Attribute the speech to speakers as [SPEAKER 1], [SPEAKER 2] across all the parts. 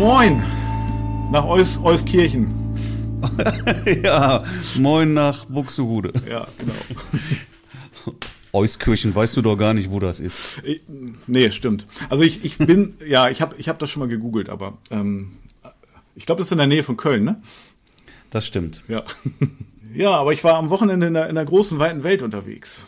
[SPEAKER 1] Moin. Nach Eus, Euskirchen.
[SPEAKER 2] ja, moin nach Buxtehude.
[SPEAKER 1] Ja, genau.
[SPEAKER 2] Euskirchen, weißt du doch gar nicht, wo das ist.
[SPEAKER 1] Ich, nee, stimmt. Also ich, ich bin, ja, ich habe ich hab das schon mal gegoogelt, aber ähm, ich glaube, das ist in der Nähe von Köln, ne?
[SPEAKER 2] Das stimmt.
[SPEAKER 1] Ja. Ja, aber ich war am Wochenende in der, in der großen, weiten Welt unterwegs.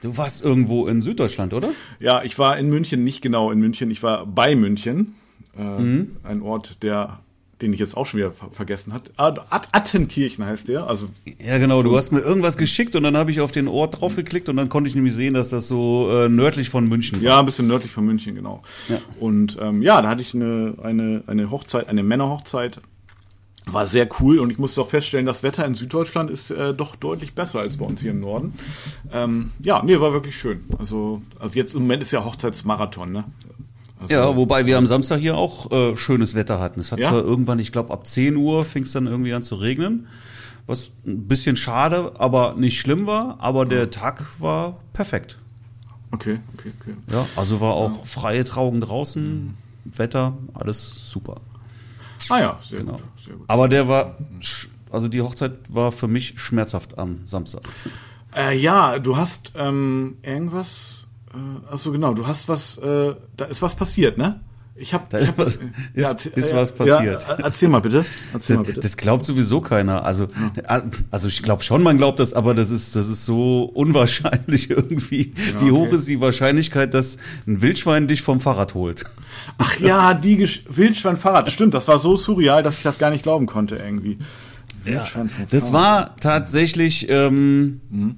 [SPEAKER 2] Du warst irgendwo in Süddeutschland, oder?
[SPEAKER 1] Ja, ich war in München, nicht genau in München, ich war bei München. Äh, mhm. Ein Ort, der den ich jetzt auch schon wieder ver vergessen hat. At Attenkirchen heißt der. Also
[SPEAKER 2] ja, genau. Du hast mir irgendwas geschickt und dann habe ich auf den Ort draufgeklickt und dann konnte ich nämlich sehen, dass das so äh, nördlich von München war.
[SPEAKER 1] Ja, ein bisschen nördlich von München, genau. Ja. Und ähm, ja, da hatte ich eine, eine, eine Hochzeit, eine Männerhochzeit war sehr cool und ich musste auch feststellen, das Wetter in Süddeutschland ist äh, doch deutlich besser als bei uns hier im Norden. Ähm, ja, nee, war wirklich schön. Also, also jetzt im Moment ist ja Hochzeitsmarathon, ne?
[SPEAKER 2] Also, ja, wobei wir am Samstag hier auch äh, schönes Wetter hatten. Es hat ja? zwar irgendwann, ich glaube, ab 10 Uhr fing es dann irgendwie an zu regnen, was ein bisschen schade, aber nicht schlimm war, aber ja. der Tag war perfekt.
[SPEAKER 1] Okay, okay, okay.
[SPEAKER 2] Ja, also war auch ja. freie Trauung draußen, mhm. Wetter, alles super.
[SPEAKER 1] Ah ja, sehr, genau. gut, sehr gut.
[SPEAKER 2] Aber der war, also die Hochzeit war für mich schmerzhaft am Samstag.
[SPEAKER 1] Äh, ja, du hast ähm, irgendwas, äh, achso genau, du hast was, äh, da ist was passiert, ne?
[SPEAKER 2] Ich habe da ist, hab, was, ist, ja, ist was passiert. Ja,
[SPEAKER 1] erzähl mal bitte. Erzähl
[SPEAKER 2] das, mal bitte. Das glaubt sowieso keiner. Also, ja. also ich glaube schon, man glaubt das, aber das ist, das ist so unwahrscheinlich irgendwie. Ja, Wie hoch ist die Wahrscheinlichkeit, dass ein Wildschwein dich vom Fahrrad holt?
[SPEAKER 1] Ach ja, die Gesch Wildschwein-Fahrrad, stimmt. Das war so surreal, dass ich das gar nicht glauben konnte irgendwie.
[SPEAKER 2] Wildschwein vom das war tatsächlich. Ähm, mhm.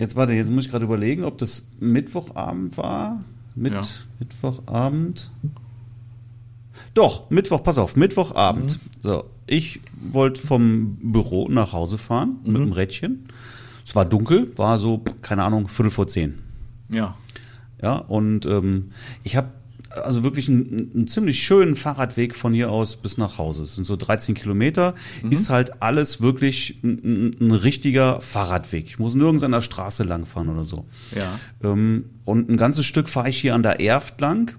[SPEAKER 2] Jetzt warte, jetzt muss ich gerade überlegen, ob das Mittwochabend war. Mit Mittwochabend. Doch, Mittwoch, pass auf, Mittwochabend. Mhm. So, ich wollte vom Büro nach Hause fahren mhm. mit dem Rädchen. Es war dunkel, war so, keine Ahnung, Viertel vor zehn.
[SPEAKER 1] Ja.
[SPEAKER 2] Ja, und ähm, ich habe also wirklich einen, einen, ziemlich schönen Fahrradweg von hier aus bis nach Hause. Es sind so 13 Kilometer. Mhm. Ist halt alles wirklich ein, ein, richtiger Fahrradweg. Ich muss nirgends an der Straße langfahren oder so.
[SPEAKER 1] Ja.
[SPEAKER 2] Ähm, und ein ganzes Stück fahre ich hier an der Erft lang.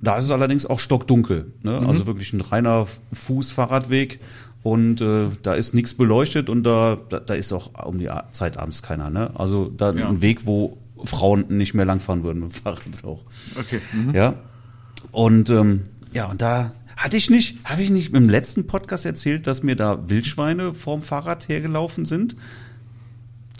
[SPEAKER 2] Da ist es allerdings auch stockdunkel. Ne? Mhm. Also wirklich ein reiner Fußfahrradweg. Und äh, da ist nichts beleuchtet und da, da, da ist auch um die Zeit abends keiner. Ne? Also da ja. ein Weg, wo Frauen nicht mehr langfahren würden mit dem Fahrrad auch.
[SPEAKER 1] Okay. Mhm.
[SPEAKER 2] Ja. Und ähm, ja, und da hatte ich nicht, habe ich nicht im letzten Podcast erzählt, dass mir da Wildschweine vorm Fahrrad hergelaufen sind?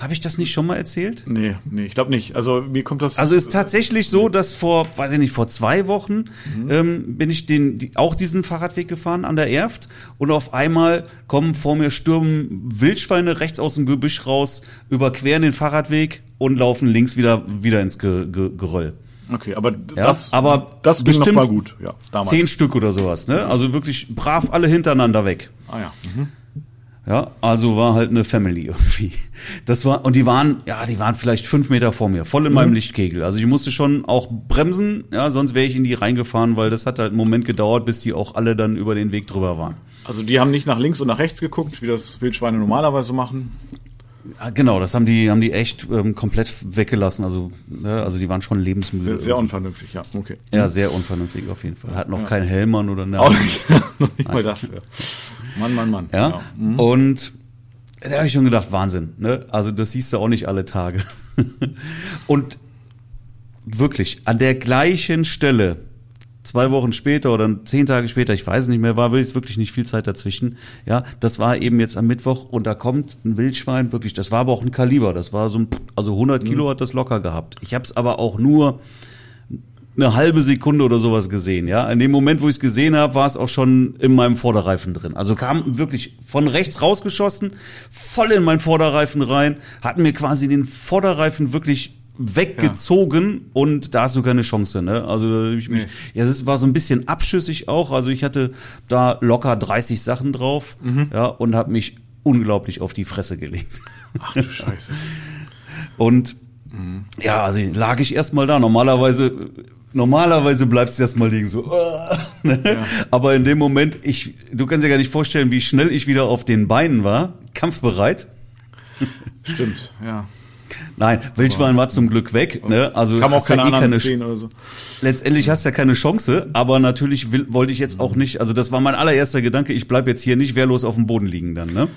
[SPEAKER 2] Habe ich das nicht schon mal erzählt?
[SPEAKER 1] Nee, nee, ich glaube nicht. Also mir kommt das.
[SPEAKER 2] Also es ist tatsächlich so, dass vor, weiß ich nicht, vor zwei Wochen mhm. ähm, bin ich den, die, auch diesen Fahrradweg gefahren an der Erft und auf einmal kommen vor mir stürmen Wildschweine rechts aus dem Gebüsch raus, überqueren den Fahrradweg und laufen links wieder wieder ins Ge Ge Geröll.
[SPEAKER 1] Okay, aber
[SPEAKER 2] ja, das, aber
[SPEAKER 1] das
[SPEAKER 2] ging bestimmt
[SPEAKER 1] noch mal gut. Ja,
[SPEAKER 2] damals. zehn Stück oder sowas. Ne? Also wirklich brav alle hintereinander weg.
[SPEAKER 1] Ah ja. Mhm.
[SPEAKER 2] Ja, also war halt eine Family irgendwie. Das war, und die waren, ja, die waren vielleicht fünf Meter vor mir, voll in mhm. meinem Lichtkegel. Also ich musste schon auch bremsen, ja, sonst wäre ich in die reingefahren, weil das hat halt einen Moment gedauert, bis die auch alle dann über den Weg drüber waren.
[SPEAKER 1] Also die haben nicht nach links und nach rechts geguckt, wie das Wildschweine normalerweise machen.
[SPEAKER 2] Ja, genau, das haben die, haben die echt ähm, komplett weggelassen. Also, ne, also die waren schon lebensmüde.
[SPEAKER 1] Sehr, sehr unvernünftig, ja, okay.
[SPEAKER 2] Ja, sehr unvernünftig auf jeden Fall. Hat noch ja. keinen Helm an oder ne. Auch
[SPEAKER 1] nicht, noch nicht mal das. Ja. Mann, Mann, Mann.
[SPEAKER 2] Ja. Genau. Mhm. Und da habe ich schon gedacht, Wahnsinn. Ne? Also das siehst du auch nicht alle Tage. und wirklich an der gleichen Stelle, zwei Wochen später oder zehn Tage später, ich weiß nicht mehr, war wirklich nicht viel Zeit dazwischen. Ja, das war eben jetzt am Mittwoch und da kommt ein Wildschwein, wirklich, das war aber auch ein Kaliber, das war so ein, also 100 Kilo mhm. hat das locker gehabt. Ich habe es aber auch nur eine halbe Sekunde oder sowas gesehen, ja. In dem Moment, wo ich es gesehen habe, war es auch schon in meinem Vorderreifen drin. Also kam wirklich von rechts rausgeschossen, voll in meinen Vorderreifen rein, hat mir quasi den Vorderreifen wirklich weggezogen ja. und da hast du keine Chance, ne? Also ich mich, nee. ja, das war so ein bisschen abschüssig auch. Also ich hatte da locker 30 Sachen drauf, mhm. ja, und habe mich unglaublich auf die Fresse gelegt.
[SPEAKER 1] Ach du Scheiße.
[SPEAKER 2] und mhm. ja, also lag ich erstmal da. Normalerweise Normalerweise bleibst du erstmal liegen, so. ne? ja. Aber in dem Moment, ich, du kannst dir gar nicht vorstellen, wie schnell ich wieder auf den Beinen war, kampfbereit.
[SPEAKER 1] Stimmt, ja.
[SPEAKER 2] Nein, Wildschwein war zum Glück weg. Ne? Also
[SPEAKER 1] Kam auch
[SPEAKER 2] hast ja
[SPEAKER 1] keine
[SPEAKER 2] eh keine
[SPEAKER 1] Szenen oder so.
[SPEAKER 2] letztendlich hast du ja keine Chance, aber natürlich will, wollte ich jetzt auch nicht, also das war mein allererster Gedanke, ich bleib jetzt hier nicht wehrlos auf dem Boden liegen dann, ne?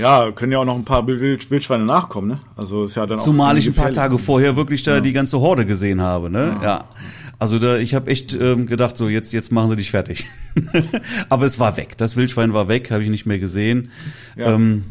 [SPEAKER 1] Ja, können ja auch noch ein paar Wild Wildschweine nachkommen, ne? Also ist ja dann auch
[SPEAKER 2] Zumal ich ein paar. Tage vorher wirklich da die ganze Horde gesehen habe, ne? Ja. Also da, ich habe echt ähm, gedacht, so jetzt jetzt machen sie dich fertig. aber es war weg. Das Wildschwein war weg, habe ich nicht mehr gesehen.
[SPEAKER 1] Ja.
[SPEAKER 2] Ähm,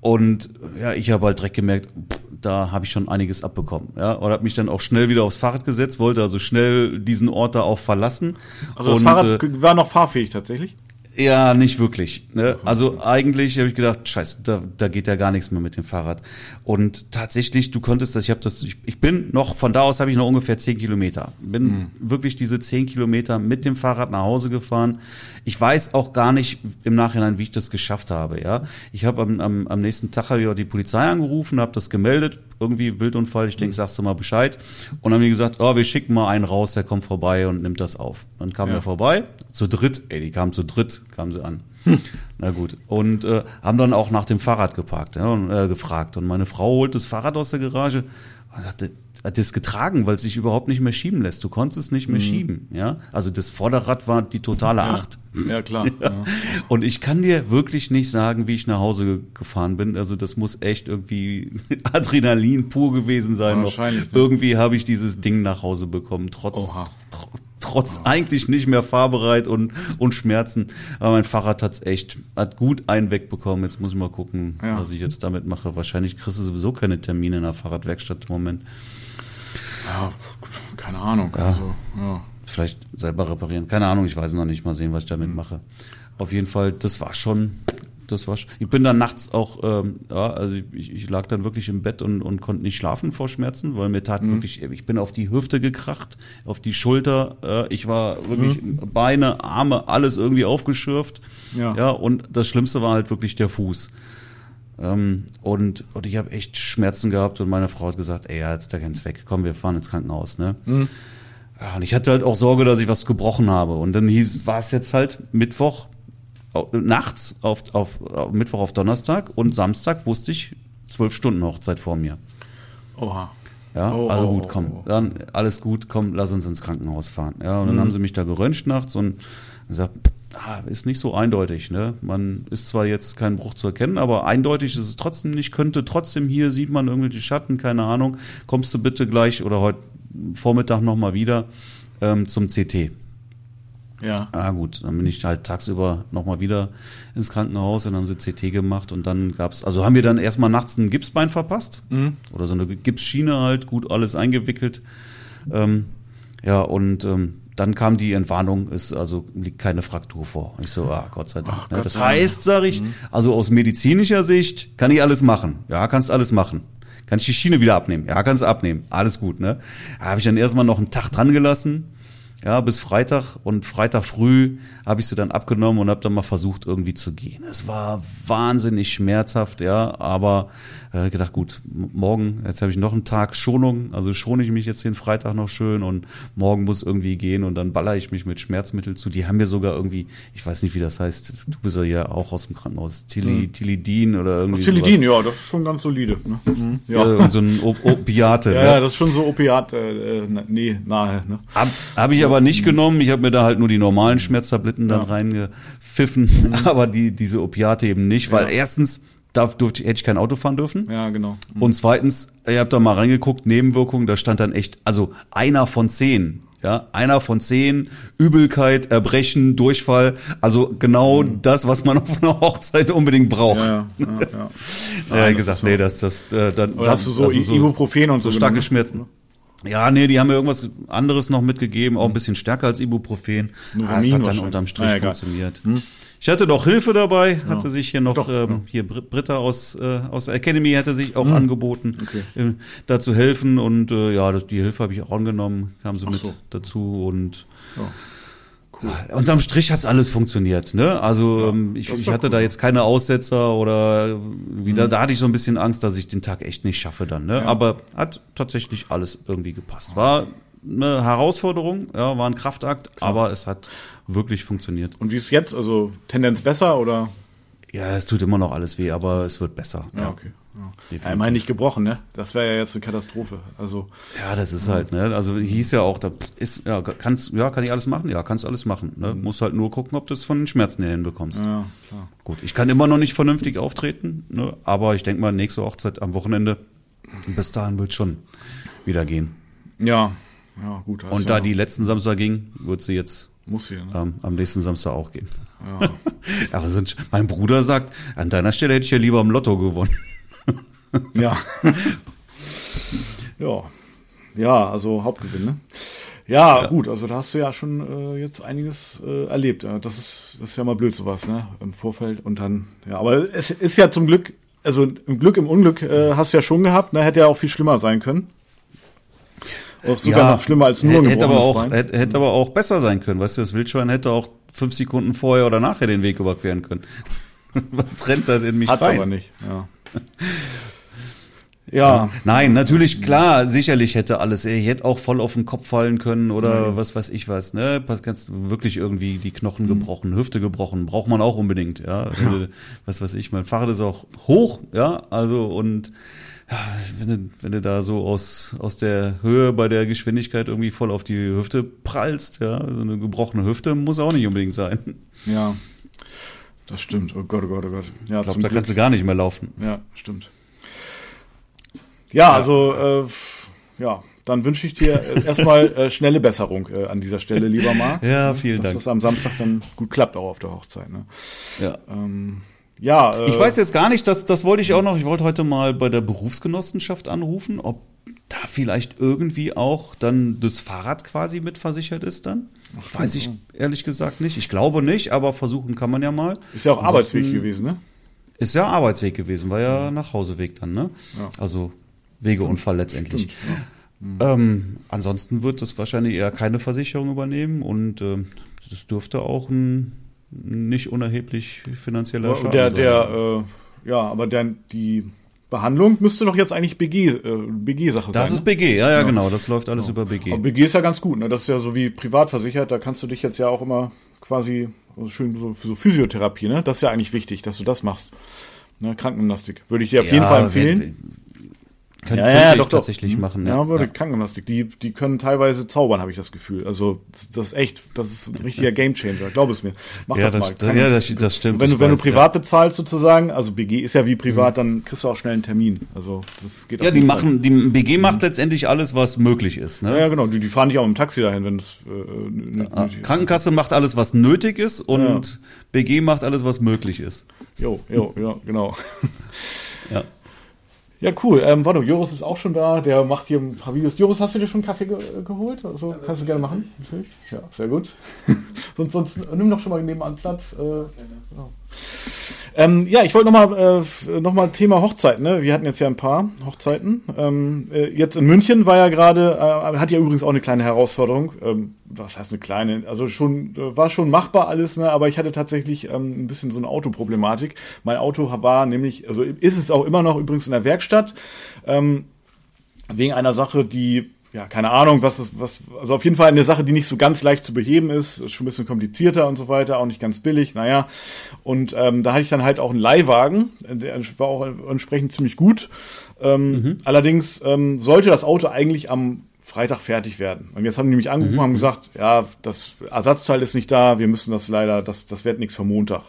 [SPEAKER 2] und ja, ich habe halt direkt gemerkt, pff, da habe ich schon einiges abbekommen. Ja, und habe mich dann auch schnell wieder aufs Fahrrad gesetzt, wollte also schnell diesen Ort da auch verlassen.
[SPEAKER 1] Also das
[SPEAKER 2] und,
[SPEAKER 1] Fahrrad
[SPEAKER 2] äh,
[SPEAKER 1] war noch fahrfähig tatsächlich.
[SPEAKER 2] Ja, nicht wirklich. Ne? Also eigentlich habe ich gedacht, scheiße, da, da geht ja gar nichts mehr mit dem Fahrrad. Und tatsächlich, du konntest das, ich habe das, ich, ich bin noch, von da aus habe ich noch ungefähr zehn Kilometer. Bin wirklich diese zehn Kilometer mit dem Fahrrad nach Hause gefahren. Ich weiß auch gar nicht im Nachhinein, wie ich das geschafft habe. Ja, Ich habe am, am, am nächsten Tag habe ich auch die Polizei angerufen, habe das gemeldet, irgendwie Wildunfall, ich denke, sagst du mal Bescheid. Und haben die gesagt, oh, wir schicken mal einen raus, der kommt vorbei und nimmt das auf. Dann kam
[SPEAKER 1] Ja.
[SPEAKER 2] er vorbei, zu dritt, ey, die kamen zu dritt, kamen sie an. Na gut. Und äh, haben dann auch nach dem Fahrrad geparkt, ja, und, äh, gefragt. Und meine Frau holt das Fahrrad aus der Garage und sagte, hat das getragen, weil es sich überhaupt nicht mehr schieben lässt. Du konntest es nicht mehr schieben, ja. Also das Vorderrad war die totale Acht.
[SPEAKER 1] Ja, klar. Ja.
[SPEAKER 2] Und ich kann dir wirklich nicht sagen, wie ich nach Hause ge- gefahren bin. Also das muss echt irgendwie Adrenalin pur gewesen sein. Noch.
[SPEAKER 1] Wahrscheinlich, ne?
[SPEAKER 2] Irgendwie habe ich dieses Ding nach Hause bekommen, trotz tr trotz eigentlich nicht mehr fahrbereit und und Schmerzen. Aber mein Fahrrad hat's echt hat gut einen wegbekommen. Jetzt muss ich mal gucken,
[SPEAKER 1] Ja.
[SPEAKER 2] was ich jetzt damit mache. Wahrscheinlich kriegst du sowieso keine Termine in der Fahrradwerkstatt im Moment.
[SPEAKER 1] ja, keine Ahnung.
[SPEAKER 2] Ja.
[SPEAKER 1] Also, ja.
[SPEAKER 2] Vielleicht selber reparieren. Keine Ahnung, ich weiß noch nicht. Mal sehen, was ich damit mache. Auf jeden Fall, das war schon, das war. Ich bin dann nachts auch, ähm, ja, also ich, ich lag dann wirklich im Bett und, und konnte nicht schlafen vor Schmerzen, weil mir tat wirklich, ich bin auf die Hüfte gekracht, auf die Schulter. Äh, ich war wirklich Beine, Arme, alles irgendwie aufgeschürft.
[SPEAKER 1] Ja.
[SPEAKER 2] ja, und das Schlimmste war halt wirklich der Fuß. Ähm, und, und ich habe echt Schmerzen gehabt und meine Frau hat gesagt, ey, ja, jetzt da ganz weg, komm, wir fahren ins Krankenhaus, ne? Ja, und ich hatte halt auch Sorge, dass ich was gebrochen habe. Und dann hieß, war es jetzt halt Mittwoch nachts auf, auf, auf Mittwoch auf Donnerstag und Samstag wusste ich zwölf Stunden Hochzeit vor mir.
[SPEAKER 1] Oha.
[SPEAKER 2] Ja,
[SPEAKER 1] Oh,
[SPEAKER 2] also
[SPEAKER 1] oh,
[SPEAKER 2] gut,
[SPEAKER 1] oh,
[SPEAKER 2] komm,
[SPEAKER 1] oh.
[SPEAKER 2] dann alles gut, komm, lass uns ins Krankenhaus fahren. Ja, und
[SPEAKER 1] Mhm.
[SPEAKER 2] dann haben sie mich da geröntgt nachts und gesagt, ah, ist nicht so eindeutig, ne? Man ist zwar jetzt kein Bruch zu erkennen, aber eindeutig ist es trotzdem nicht, könnte trotzdem hier sieht man irgendwelche Schatten, keine Ahnung. Kommst du bitte gleich oder heute Vormittag nochmal wieder ähm, zum CT.
[SPEAKER 1] Ja.
[SPEAKER 2] Ah gut, dann bin ich halt tagsüber nochmal wieder ins Krankenhaus und dann haben sie CT gemacht und dann gab's, also haben wir dann erstmal nachts ein Gipsbein verpasst oder so eine Gipsschiene halt, gut alles eingewickelt. Ähm, ja und ähm, dann kam die Entwarnung, ist also liegt keine Fraktur vor. Ich so, ah Gott sei Dank.
[SPEAKER 1] Ach,
[SPEAKER 2] ne?
[SPEAKER 1] Gott
[SPEAKER 2] Das
[SPEAKER 1] sei
[SPEAKER 2] heißt, sage ich, also aus medizinischer Sicht kann ich alles machen. Ja, kannst alles machen. Kann ich die Schiene wieder abnehmen? Ja, kannst du abnehmen. Alles gut, ne? Da habe ich dann erstmal noch einen Tag dran gelassen. Ja, bis Freitag und Freitag früh habe ich sie dann abgenommen und habe dann mal versucht irgendwie zu gehen. Es war wahnsinnig schmerzhaft, ja, aber äh, gedacht, gut, morgen, jetzt habe ich noch einen Tag Schonung, also schone ich mich jetzt den Freitag noch schön und morgen muss irgendwie gehen und dann baller ich mich mit Schmerzmitteln zu. Die haben mir sogar irgendwie, ich weiß nicht, wie das heißt, du bist ja auch aus dem Krankenhaus, Tili, Tilidin oder irgendwie
[SPEAKER 1] Tilidin,
[SPEAKER 2] sowas.
[SPEAKER 1] ja, das ist schon ganz solide. Ne? Mhm.
[SPEAKER 2] Ja,
[SPEAKER 1] Ja.
[SPEAKER 2] und so ein O- Opiate.
[SPEAKER 1] Ja,
[SPEAKER 2] ne?
[SPEAKER 1] ja, das ist schon so Opiat, äh, äh, nee, nahe, ne?
[SPEAKER 2] Hab, hab ich aber nicht genommen. Ich habe mir da halt nur die normalen Schmerztabletten dann
[SPEAKER 1] Ja.
[SPEAKER 2] reingepfiffen, aber die diese Opiate eben nicht, weil erstens darf, durfte, hätte ich kein Auto fahren dürfen.
[SPEAKER 1] Ja, genau.
[SPEAKER 2] Und zweitens, ich habe da mal reingeguckt, Nebenwirkungen, da stand dann echt, also einer von zehn. Ja, einer von zehn, Übelkeit, Erbrechen, Durchfall, also genau das, was man auf einer Hochzeit unbedingt braucht.
[SPEAKER 1] Ja, ja, ja. ja.
[SPEAKER 2] Ja, gesagt,
[SPEAKER 1] ist
[SPEAKER 2] nee, das, das, äh, dann,
[SPEAKER 1] Oder hast du so,
[SPEAKER 2] also
[SPEAKER 1] Ibuprofen und so,
[SPEAKER 2] so starke
[SPEAKER 1] genommen?
[SPEAKER 2] Schmerzen. Ja, nee, die haben mir irgendwas anderes noch mitgegeben, auch ein bisschen stärker als Ibuprofen. Ah, es hat dann unterm Strich
[SPEAKER 1] egal.
[SPEAKER 2] funktioniert. Ich hatte doch Hilfe dabei, hatte sich hier noch,
[SPEAKER 1] Doch,
[SPEAKER 2] ähm,
[SPEAKER 1] ja.
[SPEAKER 2] hier Br- Britta aus, äh, aus der Academy hatte sich auch angeboten,
[SPEAKER 1] Okay.
[SPEAKER 2] äh, da zu helfen und äh, ja, das, die Hilfe habe ich auch angenommen, kam so
[SPEAKER 1] Ach
[SPEAKER 2] mit
[SPEAKER 1] so.
[SPEAKER 2] dazu und
[SPEAKER 1] Ja. Cool.
[SPEAKER 2] Unterm Strich hat's alles funktioniert, ne? Also ähm, ich, ich hatte
[SPEAKER 1] cool. Mhm.
[SPEAKER 2] da jetzt keine Aussetzer oder wieder, da hatte ich so ein bisschen Angst, dass ich den Tag echt nicht schaffe dann, ne? Aber hat tatsächlich alles irgendwie gepasst. War eine Herausforderung, ja, war ein Kraftakt, aber es hat wirklich funktioniert.
[SPEAKER 1] Und wie ist jetzt? Also Tendenz besser oder?
[SPEAKER 2] Ja, es tut immer noch alles weh, aber es wird besser.
[SPEAKER 1] Ja, okay. Ja, ich meine nicht gebrochen, ne? Das wäre ja jetzt eine Katastrophe. Also
[SPEAKER 2] ja, das ist halt, ne? Also hieß ja auch, da ist ja kannst ja kann ich alles machen, ja kannst alles machen. Ne? Mhm. Muss halt nur gucken, ob du es von den Schmerzen her hinbekommst. Ja, klar. Gut, ich kann immer noch nicht vernünftig auftreten, ne? aber ich denke mal nächste Hochzeit am Wochenende. Bis dahin wird schon wieder gehen.
[SPEAKER 1] Ja, ja gut.
[SPEAKER 2] Und da die letzten Samstag ging, wird sie jetzt
[SPEAKER 1] muss hier, ne?
[SPEAKER 2] ähm, am nächsten Samstag auch gehen. Ja. Aber sind, mein Bruder sagt, an deiner Stelle hätte ich ja lieber im Lotto gewonnen.
[SPEAKER 1] ja. ja. Ja, also Hauptgewinn, ne? Ja, ja, gut, also da hast du ja schon äh, jetzt einiges äh, erlebt. Ja. Das ist das ist ja mal blöd sowas, ne? Im Vorfeld und dann ja, aber es ist ja zum Glück, also im Glück im Unglück äh, hast du ja schon gehabt, ne? Hätte ja auch viel schlimmer sein können.
[SPEAKER 2] Auch sogar ja, noch schlimmer als nur hätte aber auch hätte, hätte aber auch besser sein können, weißt du, das Wildschwein hätte auch fünf Sekunden vorher oder nachher den Weg überqueren können. Was rennt das in mich
[SPEAKER 1] Hat's rein? aber nicht, ja.
[SPEAKER 2] Ja. Nein, natürlich, klar, sicherlich hätte alles. Ich hätte auch voll auf den Kopf fallen können oder mhm. was weiß ich was, ne? Pass ganz wirklich irgendwie die Knochen mhm. gebrochen, Hüfte gebrochen, braucht man auch unbedingt, ja. ja. Was weiß ich, mein Fahrrad ist auch hoch, ja, also und wenn du, wenn du da so aus, aus der Höhe bei der Geschwindigkeit irgendwie voll auf die Hüfte prallst, ja, so eine gebrochene Hüfte muss auch nicht unbedingt sein.
[SPEAKER 1] Ja. Das stimmt. Oh Gott, oh Gott, oh Gott.
[SPEAKER 2] Ja, ich glaube, da kannst du gar nicht mehr laufen.
[SPEAKER 1] Ja, stimmt. Ja, also äh, ja, dann wünsche ich dir äh, erstmal äh, schnelle Besserung äh, an dieser Stelle, lieber Marc.
[SPEAKER 2] Ja, vielen
[SPEAKER 1] dass
[SPEAKER 2] Dank.
[SPEAKER 1] Dass das am Samstag dann gut klappt, auch auf der Hochzeit. Ne?
[SPEAKER 2] Ja. Ähm, ja, äh, ich weiß jetzt gar nicht, das, das wollte ich auch noch, ich wollte heute mal bei der Berufsgenossenschaft anrufen, ob da vielleicht irgendwie auch dann das Fahrrad quasi mitversichert ist dann. Ach, weiß ich ehrlich gesagt nicht. Ich glaube nicht, aber versuchen kann man ja mal.
[SPEAKER 1] Ist ja auch Ansonsten, Arbeitsweg gewesen, ne?
[SPEAKER 2] Ist ja Arbeitsweg gewesen, war ja, ja. Nachhauseweg dann, ne? Ja. Also Wegeunfall letztendlich. Stimmt, ja. mhm. ähm, ansonsten wird das wahrscheinlich eher keine Versicherung übernehmen und äh, das dürfte auch ein nicht unerheblich finanzieller
[SPEAKER 1] Schaden der. Der, äh, ja, aber der, die Behandlung müsste doch jetzt eigentlich BG, äh, BG-Sache sein.
[SPEAKER 2] Das ist ne? BG, ja, ja, genau. Das läuft alles
[SPEAKER 1] genau.
[SPEAKER 2] über BG.
[SPEAKER 1] Aber BG ist ja ganz gut, ne? Das ist ja so wie privat versichert. Da kannst du dich jetzt ja auch immer quasi also schön so für so Physiotherapie, ne? Das ist ja eigentlich wichtig, dass du das machst. Ne? Krankengymnastik. Würde ich dir auf ja, jeden Fall empfehlen.
[SPEAKER 2] Könnt, ja, ja, doch, tatsächlich doch. machen.
[SPEAKER 1] Ja, ja würde ja. Krankengymnastik. Die, die können teilweise zaubern, habe ich das Gefühl. Also das ist echt, das ist ein richtiger Gamechanger. Glaub es mir.
[SPEAKER 2] Mach ja, das, das mal. ja, das, das stimmt.
[SPEAKER 1] wenn du, wenn weiß, du privat ja. bezahlst sozusagen, also BG ist ja wie privat, mhm. dann kriegst du auch schnell einen Termin. Also das
[SPEAKER 2] geht. Ja, die machen, die BG macht mhm. letztendlich alles, was möglich ist. Ne?
[SPEAKER 1] Ja, genau. Die, die fahren dich auch im Taxi dahin, wenn es äh,
[SPEAKER 2] nötig ist. Krankenkasse macht alles, was nötig ist, und BG macht alles, was möglich ist.
[SPEAKER 1] Jo, jo, ja, genau. ja. Ja, cool. Ähm, warte, Joris ist auch schon da. Der macht hier ein paar Videos. Joris, hast du dir schon Kaffee ge geholt? Also, kannst du gerne machen. Natürlich. Ja, sehr gut. sonst, sonst nimm doch schon mal nebenan Platz. Äh, genau. Ähm, ja, ich wollte nochmal äh, noch Thema Hochzeit. Ne? Wir hatten jetzt ja ein paar Hochzeiten. Ähm, äh, jetzt in München war ja gerade, äh, hat ja übrigens auch eine kleine Herausforderung. Ähm, was heißt eine kleine? Also schon äh, war schon machbar alles, ne? aber ich hatte tatsächlich ähm, ein bisschen so eine Autoproblematik. Mein Auto war nämlich, also ist es auch immer noch übrigens in der Werkstatt. Ähm, wegen einer Sache, die ja, keine Ahnung, was ist, was, also auf jeden Fall eine Sache, die nicht so ganz leicht zu beheben ist, ist schon ein bisschen komplizierter und so weiter, auch nicht ganz billig, naja. Und ähm, da hatte ich dann halt auch einen Leihwagen, der war auch entsprechend ziemlich gut. Ähm, mhm. Allerdings ähm, sollte das Auto eigentlich am Freitag fertig werden. Und jetzt haben die mich angerufen mhm. haben gesagt, ja, das Ersatzteil ist nicht da, wir müssen das leider, das, das wird nichts für Montag.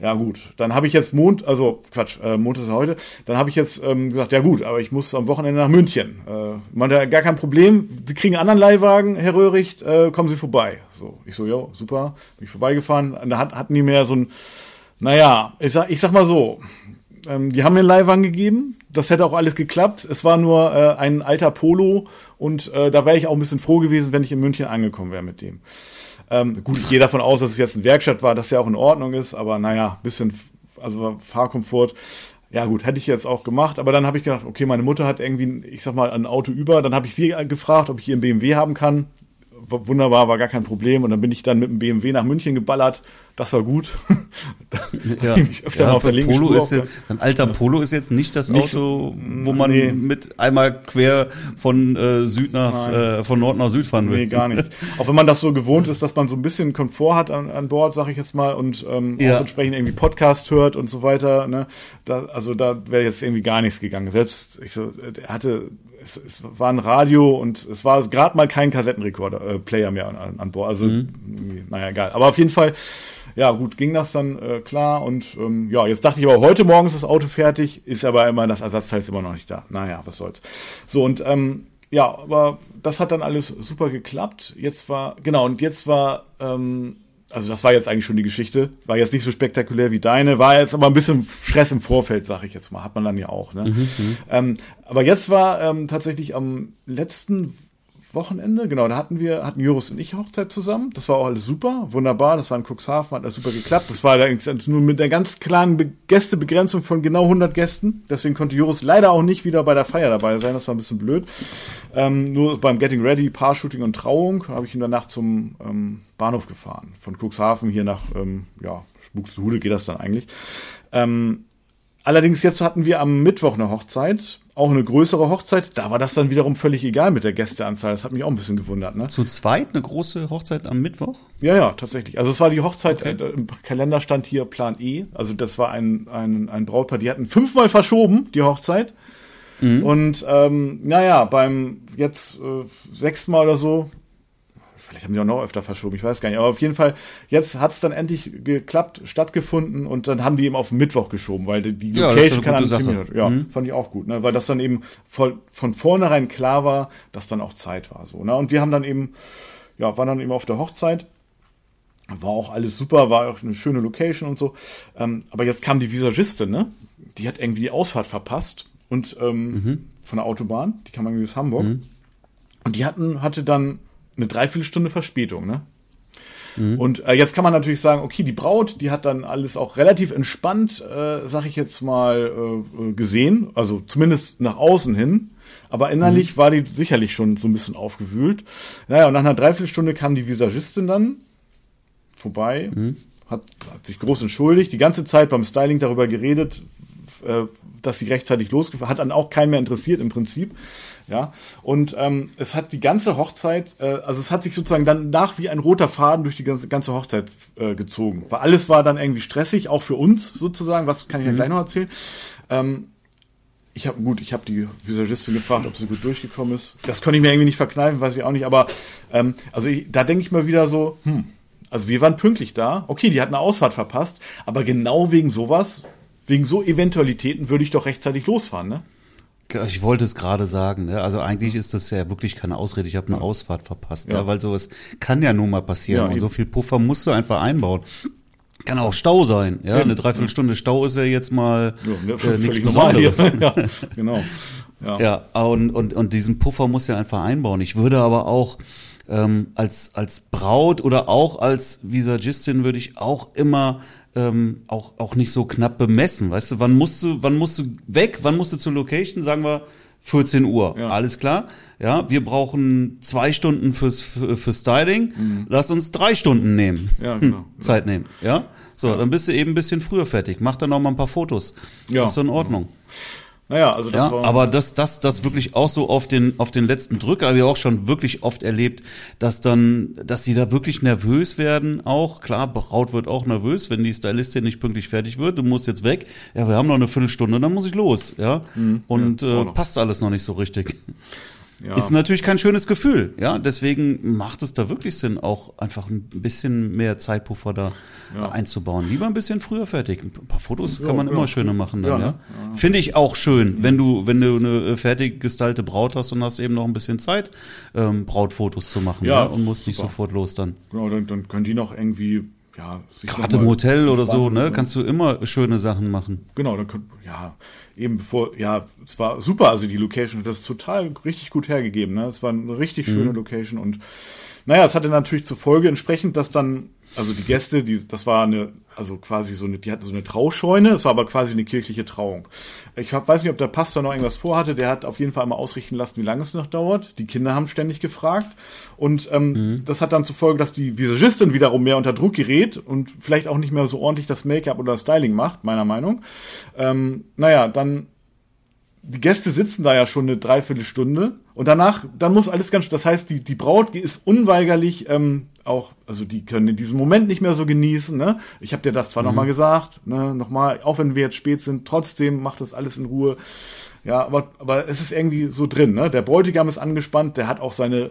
[SPEAKER 1] Ja gut, dann habe ich jetzt Mond, also Quatsch, äh, Montag ist heute, dann habe ich jetzt ähm, gesagt, ja gut, aber ich muss am Wochenende nach München. Äh, man hat gar kein Problem, Sie kriegen einen anderen Leihwagen, Herr Röhricht, äh, kommen Sie vorbei. So, ich so, ja, super, bin ich vorbeigefahren. Da hat, hatten die mir so ein, naja, ich sag, ich sag mal so, ähm, die haben mir einen Leihwagen gegeben, das hätte auch alles geklappt. Es war nur äh, ein alter Polo und äh, da wäre ich auch ein bisschen froh gewesen, wenn ich in München angekommen wäre mit dem. Ähm, gut, ich gehe davon aus, dass es jetzt ein Werkstatt war, dass ja auch in Ordnung ist, aber naja, bisschen, also Fahrkomfort. Ja gut, hätte ich jetzt auch gemacht, aber dann habe ich gedacht, okay, meine Mutter hat irgendwie, ich sag mal, ein Auto über, dann habe ich sie gefragt, ob ich ihren BMW haben kann. Wunderbar, war gar kein Problem. Und dann bin ich dann mit dem BMW nach München geballert. Das war gut.
[SPEAKER 2] ja. öfter ja, auf der linken Polo ist jetzt, ein alter Polo ist jetzt nicht das nicht, Auto, wo man nee. mit einmal quer von äh, Süd nach äh, von Nord nach Süd fahren will.
[SPEAKER 1] Nee, gar nicht. auch wenn man das so gewohnt ist, dass man so ein bisschen Komfort hat an, an Bord, sag ich jetzt mal, und ähm, ja. auch entsprechend irgendwie Podcast hört und so weiter. Ne? Da, also da wäre jetzt irgendwie gar nichts gegangen. Selbst ich so, er hatte es, es war ein Radio und es war gerade mal kein Kassettenrekorder, äh, Player mehr an, an Bord. Also, mhm. naja, egal. Aber auf jeden Fall, ja, gut, ging das dann äh, klar. Und ähm, ja, jetzt dachte ich aber, heute Morgen ist das Auto fertig, ist aber immer, das Ersatzteil ist immer noch nicht da. Naja, was soll's. So, und ähm, ja, aber das hat dann alles super geklappt. Jetzt war, genau, und jetzt war, ähm, also das war jetzt eigentlich schon die Geschichte, war jetzt nicht so spektakulär wie deine, war jetzt aber ein bisschen Stress im Vorfeld, sag ich jetzt mal, hat man dann ja auch. Ne? Mhm, mhm. ähm, aber jetzt war ähm, tatsächlich am letzten Wochenende, genau, da hatten wir, hatten Joris und ich Hochzeit zusammen. Das war auch alles super, wunderbar. Das war in Cuxhaven, hat alles super geklappt. Das war nur mit einer ganz klaren Be Gästebegrenzung von genau 100 Gästen. Deswegen konnte Joris leider auch nicht wieder bei der Feier dabei sein. Das war ein bisschen blöd. Ähm, nur beim Getting Ready, Paar-Shooting und Trauung habe ich ihn danach zum ähm, Bahnhof gefahren. Von Cuxhaven hier nach, ähm, ja, Buxtehude geht das dann eigentlich. Ähm, allerdings jetzt hatten wir am Mittwoch eine Hochzeit auch eine größere Hochzeit. Da war das dann wiederum völlig egal mit der Gästeanzahl. Das hat mich auch ein bisschen gewundert. Ne?
[SPEAKER 2] Zu zweit eine große Hochzeit am Mittwoch?
[SPEAKER 1] Ja, ja, tatsächlich. Also es war die Hochzeit, okay. äh, im Kalender stand hier Plan E. Also das war ein, ein, ein Brautpaar, die hatten fünfmal verschoben, die Hochzeit. Mhm. Und ähm, naja, beim jetzt äh, sechsten Mal oder so vielleicht haben die auch noch öfter verschoben, ich weiß gar nicht. Aber auf jeden Fall, jetzt hat es dann endlich geklappt, stattgefunden und dann haben die eben auf Mittwoch geschoben, weil die ja, Location kann dann Ja, mhm. fand ich auch gut, ne? weil das dann eben voll, von vornherein klar war, dass dann auch Zeit war. so. Ne? Und wir haben dann eben, ja, waren dann eben auf der Hochzeit. War auch alles super, war auch eine schöne Location und so. Ähm, aber jetzt kam die Visagistin, ne? Die hat irgendwie die Ausfahrt verpasst und ähm, mhm. von der Autobahn, die kam irgendwie aus Hamburg. Mhm. Und die hatten, hatte dann eine Dreiviertelstunde Verspätung, ne? Mhm. Und äh, jetzt kann man natürlich sagen, okay, die Braut, die hat dann alles auch relativ entspannt, äh, sag ich jetzt mal, äh, gesehen, also zumindest nach außen hin. Aber innerlich mhm. war die sicherlich schon so ein bisschen aufgewühlt. Naja, und nach einer Dreiviertelstunde kam die Visagistin dann vorbei, mhm. hat, hat sich groß entschuldigt, die ganze Zeit beim Styling darüber geredet, äh, dass sie rechtzeitig losgefahren hat, dann auch keinen mehr interessiert im Prinzip. Ja, und ähm, es hat die ganze Hochzeit, äh, also es hat sich sozusagen dann nach wie ein roter Faden durch die ganze, ganze Hochzeit äh, gezogen. Weil alles war dann irgendwie stressig, auch für uns sozusagen, was kann ich ja mhm. gleich noch erzählen. Ähm, ich habe gut, ich habe die Visagistin gefragt, ob sie gut durchgekommen ist. Das konnte ich mir irgendwie nicht verkneifen, weiß ich auch nicht. Aber ähm, also ich, da denke ich mal wieder so, hm, also wir waren pünktlich da. Okay, die hat eine Ausfahrt verpasst, aber genau wegen sowas, wegen so Eventualitäten würde ich doch rechtzeitig losfahren, ne?
[SPEAKER 2] Ich wollte es gerade sagen. Ja, also eigentlich ist das ja wirklich keine Ausrede. Ich habe eine Ausfahrt verpasst, ja. ja. weil sowas kann ja nun mal passieren. Ja, und so viel Puffer musst du einfach einbauen. Kann auch Stau sein. Ja, eine Dreiviertelstunde Stau ist ja jetzt mal ja, äh, nichts Besonderes. ja, genau. Ja, ja und, und, und diesen Puffer muss ja einfach einbauen. Ich würde aber auch ähm, als, als Braut oder auch als Visagistin würde ich auch immer ähm, auch, auch nicht so knapp bemessen. Weißt du, wann musst du, wann musst du weg, wann musst du zur Location, sagen wir 14 Uhr. Ja. Alles klar? Ja, wir brauchen zwei Stunden fürs für, für Styling. Mhm. Lass uns drei Stunden nehmen. Ja, genau. Zeit nehmen. Ja? So, ja. dann bist du eben ein bisschen früher fertig. Mach dann noch mal ein paar Fotos. Ja. Ist so in Ordnung. Ja. Naja, also das ja, war. Aber das, das, das wirklich auch so auf den, auf den letzten Drücker, habe ich auch schon wirklich oft erlebt, dass dann, dass sie da wirklich nervös werden auch. Klar, Braut wird auch nervös, wenn die Stylistin nicht pünktlich fertig wird. Du musst jetzt weg. Ja, wir haben noch eine Viertelstunde, dann muss ich los. Ja. Mhm, Und ja, äh, passt alles noch nicht so richtig. Ja. Ist natürlich kein schönes Gefühl, ja. Deswegen macht es da wirklich Sinn, auch einfach ein bisschen mehr Zeitpuffer da ja. einzubauen. Lieber ein bisschen früher fertig. Ein paar Fotos ja, kann man immer schöner machen dann, ja. Finde ich auch schön, wenn du, wenn du eine fertig gestaltete Braut hast und hast eben noch ein bisschen Zeit, ähm, Brautfotos zu machen, ja, und musst super. nicht sofort los dann.
[SPEAKER 1] Genau, dann, dann können die noch irgendwie ja,
[SPEAKER 2] gerade im Hotel oder so, ne, kannst du immer schöne Sachen machen.
[SPEAKER 1] Genau, dann könnt, ja, eben bevor, ja, es war super, also die Location hat das total richtig gut hergegeben, ne? Es war eine richtig mhm. schöne Location und naja, es hatte natürlich zur Folge entsprechend, dass dann also die Gäste, die, das war eine, also quasi so eine, die hatten so eine Trauscheune, das war aber quasi eine kirchliche Trauung. Ich hab, weiß nicht, ob der Pastor noch irgendwas vorhatte, der hat auf jeden Fall mal ausrichten lassen, wie lange es noch dauert. Die Kinder haben ständig gefragt. Und ähm, mhm. das hat dann zur Folge, dass die Visagistin wiederum mehr unter Druck gerät und vielleicht auch nicht mehr so ordentlich das Make-up oder das Styling macht, meiner Meinung. Ähm, naja, dann die Gäste sitzen da ja schon eine Dreiviertelstunde und danach, dann muss alles ganz, das heißt, die, die Braut ist unweigerlich ähm, auch, also die können in diesem Moment nicht mehr so genießen. Ne? Ich habe dir das zwar mhm. nochmal gesagt, ne? nochmal, auch wenn wir jetzt spät sind, trotzdem macht das alles in Ruhe. Ja, aber, aber es ist irgendwie so drin, ne? Der Bräutigam ist angespannt, der hat auch seine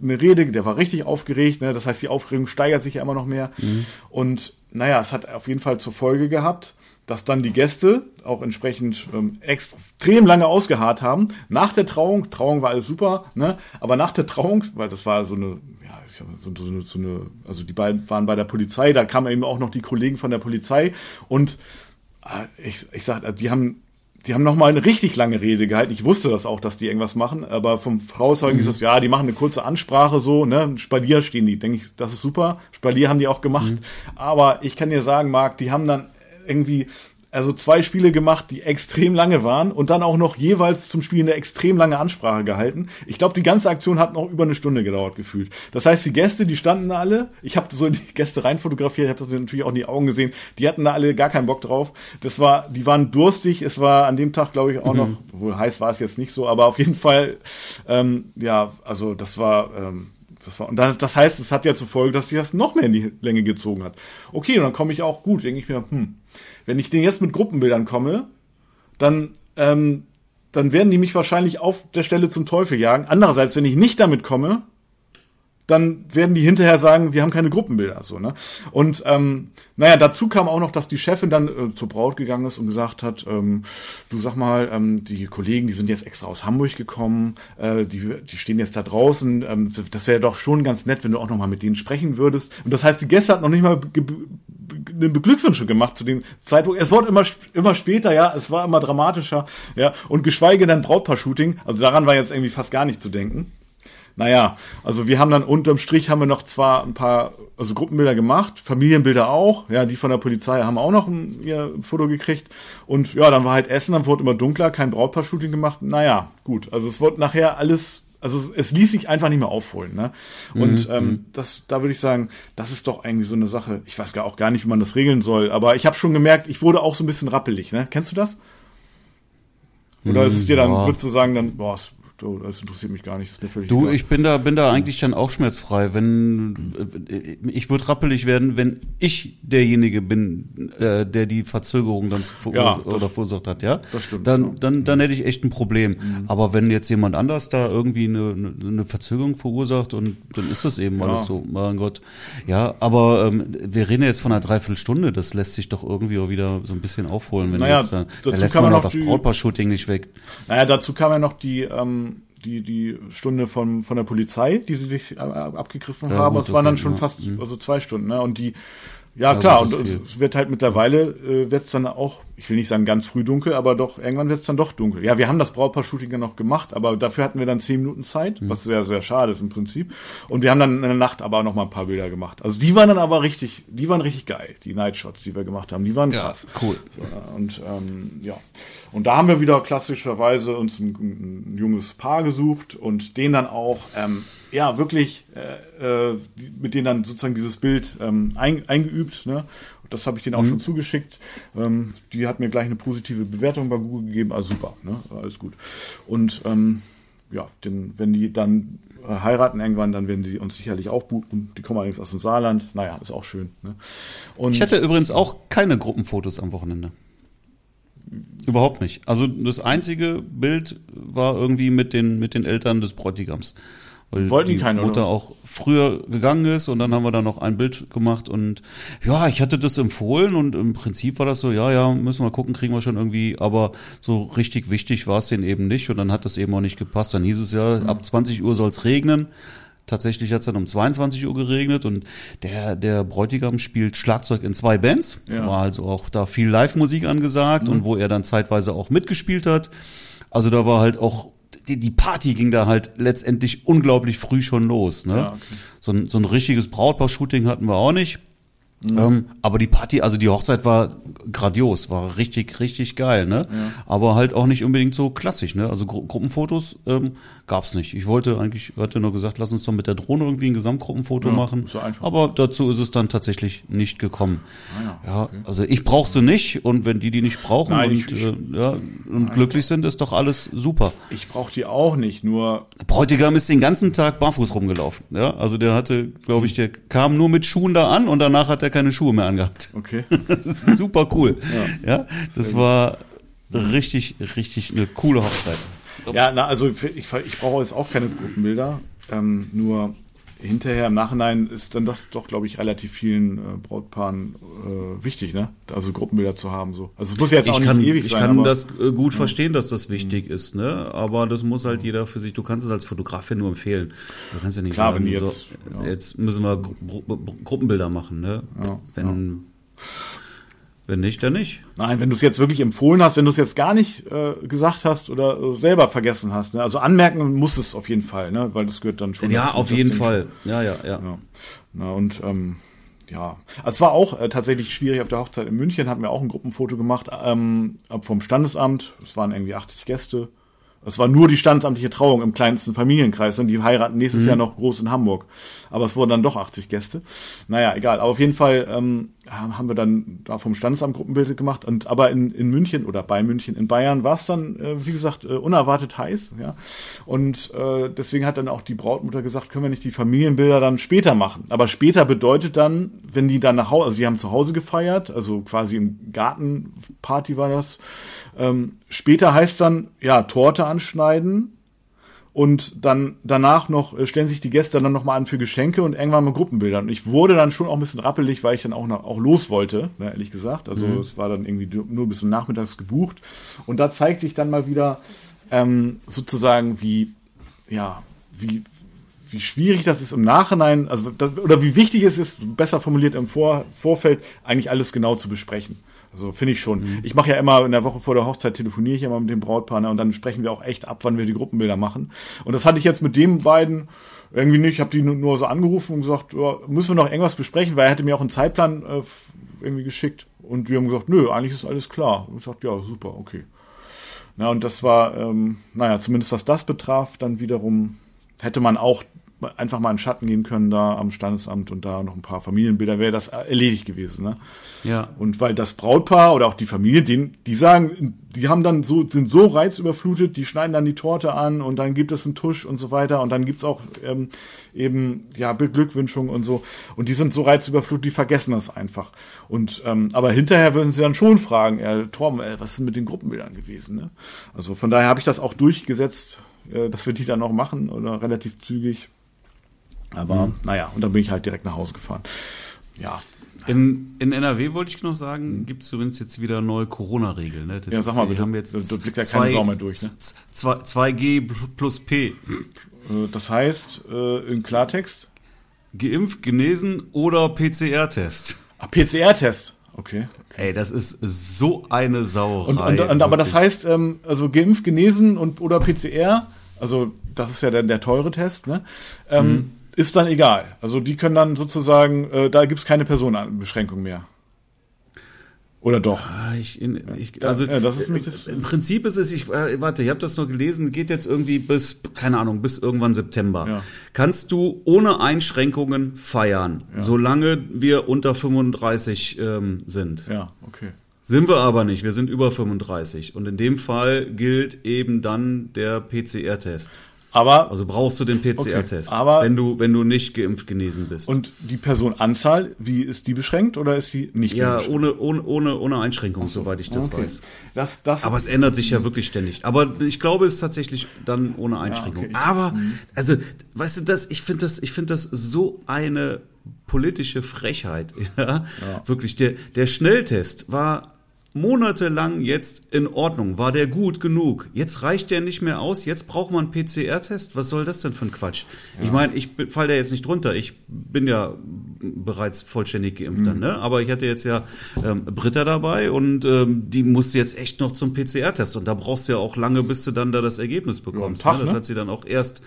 [SPEAKER 1] eine Rede, der war richtig aufgeregt, ne? Das heißt, die Aufregung steigert sich ja immer noch mehr. Mhm. Und naja, es hat auf jeden Fall zur Folge gehabt, dass dann die Gäste auch entsprechend ähm, extrem lange ausgeharrt haben. Nach der Trauung, Trauung war alles super, ne? aber nach der Trauung, weil das war so eine, ja, so, so, eine, so eine, also die beiden waren bei der Polizei, da kamen eben auch noch die Kollegen von der Polizei und äh, ich, ich sag, die haben die haben noch mal eine richtig lange Rede gehalten. Ich wusste das auch, dass die irgendwas machen, aber vom Trauzeugen mhm. ist das, ja, die machen eine kurze Ansprache so, ne, Spalier stehen die, denke ich, das ist super. Spalier haben die auch gemacht, mhm. aber ich kann dir sagen, Marc, die haben dann irgendwie also zwei Spiele gemacht, die extrem lange waren und dann auch noch jeweils zum Spiel eine extrem lange Ansprache gehalten. Ich glaube, die ganze Aktion hat noch über eine Stunde gedauert gefühlt. Das heißt, die Gäste, die standen da alle, ich habe so in die Gäste rein fotografiert, ich habe das natürlich auch in die Augen gesehen, die hatten da alle gar keinen Bock drauf. Das war, die waren durstig, es war an dem Tag, glaube ich, auch mhm. noch, wohl heiß war es jetzt nicht so, aber auf jeden Fall, ähm, ja, also das war, ähm, das war, und das heißt, es hat ja zur Folge, dass sich das noch mehr in die Länge gezogen hat. Okay, und dann komme ich auch gut, denke ich mir, hm, wenn ich den jetzt mit Gruppenbildern komme, dann, ähm, dann werden die mich wahrscheinlich auf der Stelle zum Teufel jagen. Andererseits, wenn ich nicht damit komme, dann werden die hinterher sagen, wir haben keine Gruppenbilder. So, ne? Und ähm, naja, dazu kam auch noch, dass die Chefin dann äh, zur Braut gegangen ist und gesagt hat, ähm, du sag mal, ähm, die Kollegen, die sind jetzt extra aus Hamburg gekommen, äh, die, die stehen jetzt da draußen, ähm, das wäre doch schon ganz nett, wenn du auch noch mal mit denen sprechen würdest. Und das heißt, die Gäste hat noch nicht mal eine Beglückwünsche gemacht zu dem Zeitpunkt. Es wurde immer immer später, ja, es war immer dramatischer, ja, und geschweige denn Brautpaar-Shooting, also daran war jetzt irgendwie fast gar nicht zu denken. Naja, also wir haben dann unterm Strich haben wir noch zwar ein paar, also Gruppenbilder gemacht, Familienbilder auch, ja, die von der Polizei haben auch noch ein, ihr Foto gekriegt und ja, dann war halt Essen, dann wurde immer dunkler, kein Brautpaar-Shooting gemacht, naja, gut, also es wurde nachher alles, also es ließ sich einfach nicht mehr aufholen, ne, und mhm. ähm, mhm. das, da würde ich sagen, das ist doch eigentlich so eine Sache, ich weiß gar auch gar nicht, wie man das regeln soll, aber ich habe schon gemerkt, ich wurde auch so ein bisschen rappelig, ne, kennst du das? Oder ist es dir dann, ja. würdest du sagen, dann, boah, so, das interessiert mich gar nicht.
[SPEAKER 2] du, ich bin da, bin da eigentlich dann auch schmerzfrei. Wenn ich würde rappelig werden, wenn ich derjenige bin, äh, der die Verzögerung dann ja, das, oder verursacht hat, ja. Das stimmt. Dann, ja. dann, dann hätte ich echt ein Problem. Mhm. Aber wenn jetzt jemand anders da irgendwie eine, eine Verzögerung verursacht und dann ist das eben ja. alles so, mein Gott. Ja, aber ähm, wir reden jetzt von einer Dreiviertelstunde. Das lässt sich doch irgendwie auch wieder so ein bisschen aufholen. Wenn naja, jetzt, dann, dann lässt man, man auch das Brautpaar-Shooting nicht weg.
[SPEAKER 1] Naja, dazu kam ja noch die ähm, die, die Stunde von, von der Polizei, die sie sich abgegriffen ja, haben. Es waren dann schon ja. fast, mhm. also zwei Stunden, ne? Und die, ja, ja klar, und es wird halt mittlerweile, äh, wird es dann auch, ich will nicht sagen ganz früh dunkel, aber doch, irgendwann wird es dann doch dunkel. Ja, wir haben das Brautpaar-Shooting ja noch gemacht, aber dafür hatten wir dann zehn Minuten Zeit, mhm. was sehr, sehr schade ist im Prinzip. Und wir haben dann in der Nacht aber noch mal ein paar Bilder gemacht. Also die waren dann aber richtig, die waren richtig geil, die Nightshots, die wir gemacht haben, die waren krass.
[SPEAKER 2] Ja, cool.
[SPEAKER 1] So, und ähm, ja. Und da haben wir wieder klassischerweise uns ein, ein junges Paar gesucht und den dann auch ähm, ja wirklich äh, äh, mit denen dann sozusagen dieses Bild ähm, ein, eingeübt. Ne? Das habe ich denen auch mhm. schon zugeschickt. Ähm, die hat mir gleich eine positive Bewertung bei Google gegeben. Also super, ne? alles gut. Und ähm, ja, denn, wenn die dann äh, heiraten irgendwann, dann werden sie uns sicherlich auch buchen. Die kommen allerdings aus dem Saarland. Naja, ist auch schön. Ne?
[SPEAKER 2] Und, ich hatte übrigens auch keine Gruppenfotos am Wochenende. Überhaupt nicht. Also das einzige Bild war irgendwie mit den, mit den Eltern des Bräutigams. Weil Wollten die keine, Mutter auch früher gegangen ist und dann haben wir da noch ein Bild gemacht und ja, ich hatte das empfohlen und im Prinzip war das so, ja, ja, müssen wir gucken, kriegen wir schon irgendwie, aber so richtig wichtig war es denen eben nicht und dann hat das eben auch nicht gepasst. Dann hieß es ja, mhm. ab 20 Uhr soll es regnen. Tatsächlich hat es dann um 22 Uhr geregnet und der, der Bräutigam spielt Schlagzeug in zwei Bands. Ja. War also auch da viel Live-Musik angesagt mhm. und wo er dann zeitweise auch mitgespielt hat. Also da war halt auch, die, die Party ging da halt letztendlich unglaublich früh schon los. Ne? Ja, okay. so, ein, so ein richtiges Brautpaar-Shooting hatten wir auch nicht. Mhm. Ähm, aber die Party, also die Hochzeit war grandios, war richtig, richtig geil, ne? Ja. Aber halt auch nicht unbedingt so klassisch, ne? Also Gru Gruppenfotos ähm, gab's nicht. Ich wollte eigentlich, hatte nur gesagt, lass uns doch mit der Drohne irgendwie ein Gesamtgruppenfoto ja, machen. So aber dazu ist es dann tatsächlich nicht gekommen. Ah, ja, ja okay. also ich brauch sie nicht und wenn die die nicht brauchen Nein, und, ich, äh, ja, und glücklich sind, ist doch alles super.
[SPEAKER 1] Ich brauch die auch nicht, nur.
[SPEAKER 2] Bräutigam ist den ganzen Tag barfuß rumgelaufen, ja? Also der hatte, glaube ich, der kam nur mit Schuhen da an und danach hat er keine Schuhe mehr angehabt.
[SPEAKER 1] Okay.
[SPEAKER 2] das ist super cool. Ja, ja das war richtig, richtig eine coole Hochzeit.
[SPEAKER 1] Ja, na, also ich, ich brauche jetzt auch keine Gruppenbilder. Ähm, nur hinterher im Nachhinein ist dann das doch, glaube ich, relativ vielen äh, Brautpaaren äh, wichtig, ne? Also Gruppenbilder zu haben. so. Also es muss ja jetzt
[SPEAKER 2] ich
[SPEAKER 1] auch
[SPEAKER 2] kann,
[SPEAKER 1] nicht
[SPEAKER 2] ewig ich sein. Ich kann aber, das äh, gut ja. verstehen, dass das wichtig mhm. ist, ne? Aber das muss halt jeder für sich. Du kannst es als Fotograf ja nur empfehlen. Du kannst ja nicht
[SPEAKER 1] Klar, sagen, jetzt,
[SPEAKER 2] so, ja. jetzt müssen wir Gru Gruppenbilder machen, ne? Ja, wenn wenn nicht, dann nicht.
[SPEAKER 1] Nein, wenn du es jetzt wirklich empfohlen hast, wenn du es jetzt gar nicht äh, gesagt hast oder äh, selber vergessen hast. Ne? Also anmerken muss es auf jeden Fall, ne? weil das gehört dann schon.
[SPEAKER 2] Ja, auf jeden Fall. Ja, ja, ja.
[SPEAKER 1] ja. Na, und ähm, ja, also es war auch äh, tatsächlich schwierig auf der Hochzeit in München, hatten wir auch ein Gruppenfoto gemacht ähm, vom Standesamt. Es waren irgendwie 80 Gäste. Es war nur die standesamtliche Trauung im kleinsten Familienkreis und die heiraten nächstes mhm. Jahr noch groß in Hamburg. Aber es wurden dann doch 80 Gäste. Naja, egal. Aber auf jeden Fall ähm, haben wir dann da vom Standesamt Gruppenbilder gemacht. Und aber in, in München oder bei München in Bayern war es dann, äh, wie gesagt, äh, unerwartet heiß. Ja. Und äh, deswegen hat dann auch die Brautmutter gesagt, können wir nicht die Familienbilder dann später machen. Aber später bedeutet dann, wenn die dann nach Hause, also sie haben zu Hause gefeiert, also quasi im Gartenparty war das ähm, später heißt dann, ja, Torte anschneiden und dann danach noch äh, stellen sich die Gäste dann noch mal an für Geschenke und irgendwann mal Gruppenbilder. Und ich wurde dann schon auch ein bisschen rappelig, weil ich dann auch noch, auch los wollte, ne, ehrlich gesagt. Also mhm. es war dann irgendwie nur bis zum Nachmittags gebucht. Und da zeigt sich dann mal wieder ähm, sozusagen, wie ja, wie wie schwierig das ist im Nachhinein, also das, oder wie wichtig es ist, besser formuliert im Vor Vorfeld, eigentlich alles genau zu besprechen. Also finde ich schon. Mhm. Ich mache ja immer in der Woche vor der Hochzeit telefoniere ich immer mit dem Brautpaar und dann sprechen wir auch echt ab, wann wir die Gruppenbilder machen. Und das hatte ich jetzt mit dem beiden irgendwie nicht. Ich habe die nur so angerufen und gesagt, ja, müssen wir noch irgendwas besprechen, weil er hätte mir auch einen Zeitplan äh, irgendwie geschickt. Und wir haben gesagt, nö, eigentlich ist alles klar. Und ich sagte, ja, super, okay. Na, und das war, ähm, naja, zumindest was das betraf, dann wiederum hätte man auch einfach mal in Schatten gehen können da am Standesamt und da noch ein paar Familienbilder, wäre das erledigt gewesen. Ne?
[SPEAKER 2] Ja.
[SPEAKER 1] Und weil das Brautpaar oder auch die Familie, den, die sagen, die haben dann so, sind so reizüberflutet, die schneiden dann die Torte an und dann gibt es einen Tusch und so weiter und dann gibt's auch ähm, eben ja Beglückwünschungen und so. Und die sind so reizüberflutet, die vergessen das einfach. Und ähm, aber hinterher würden sie dann schon fragen, äh, Torben, äh, was ist mit den Gruppenbildern gewesen? Ne? Also von daher habe ich das auch durchgesetzt, äh, dass wir die dann noch machen oder relativ zügig. Aber mhm. naja, und dann bin ich halt direkt nach Hause gefahren. Ja.
[SPEAKER 2] In, in NRW wollte ich noch sagen, mhm. gibt es übrigens jetzt wieder neue Corona-Regeln. Ne?
[SPEAKER 1] ja, sag mal, wir haben jetzt da blickt ja keine Sau mehr durch. Ne?
[SPEAKER 2] 2G plus P. Äh,
[SPEAKER 1] das heißt, äh, in Klartext?
[SPEAKER 2] Geimpft, genesen oder PCR-Test.
[SPEAKER 1] Ah, PCR-Test. Okay,
[SPEAKER 2] okay. Ey, das ist so eine Sauerei.
[SPEAKER 1] Und, und, und aber das heißt, ähm, also geimpft, genesen und oder PCR, also das ist ja der, der teure Test, ne? Ähm, mhm ist dann egal. Also die können dann sozusagen, äh, da gibt's keine Personenbeschränkung mehr. Oder doch?
[SPEAKER 2] Ah, ich, in, ich, also ja, das ist mich das im Prinzip ist es, ich äh, warte, ich habe das noch gelesen, geht jetzt irgendwie bis keine Ahnung bis irgendwann September. Ja. Kannst du ohne Einschränkungen feiern, ja. solange wir unter 35 ähm, sind.
[SPEAKER 1] Ja, okay.
[SPEAKER 2] Sind wir aber nicht, wir sind über 35 und in dem Fall gilt eben dann der PCR-Test.
[SPEAKER 1] Aber
[SPEAKER 2] also brauchst du den PCR-Test, okay, wenn du wenn du nicht geimpft genesen bist.
[SPEAKER 1] Und die Personenanzahl, wie ist die beschränkt oder ist die nicht
[SPEAKER 2] ja, beschränkt? ohne ohne ohne ohne Einschränkung, so, soweit ich das okay. weiß. Das, das Aber es ändert sich ja wirklich ständig. Aber ich glaube, es ist tatsächlich dann ohne Einschränkung. Ja, okay. Aber mhm. also, weißt du, das ich finde das ich finde das so eine politische Frechheit, ja? ja. Wirklich der der Schnelltest war monatelang jetzt in Ordnung. War der gut genug? Jetzt reicht der nicht mehr aus. Jetzt braucht man einen PCR-Test. Was soll das denn für ein Quatsch? Ja. Ich meine, ich fall da jetzt nicht drunter. Ich bin ja bereits vollständig geimpft mhm. dann, ne? Aber ich hatte jetzt ja ähm, Britta dabei und ähm, die musste jetzt echt noch zum PCR-Test und da brauchst du ja auch lange, bis du dann da das Ergebnis bekommst. Ja, Tag, ne? Das ne? hat sie dann auch erst,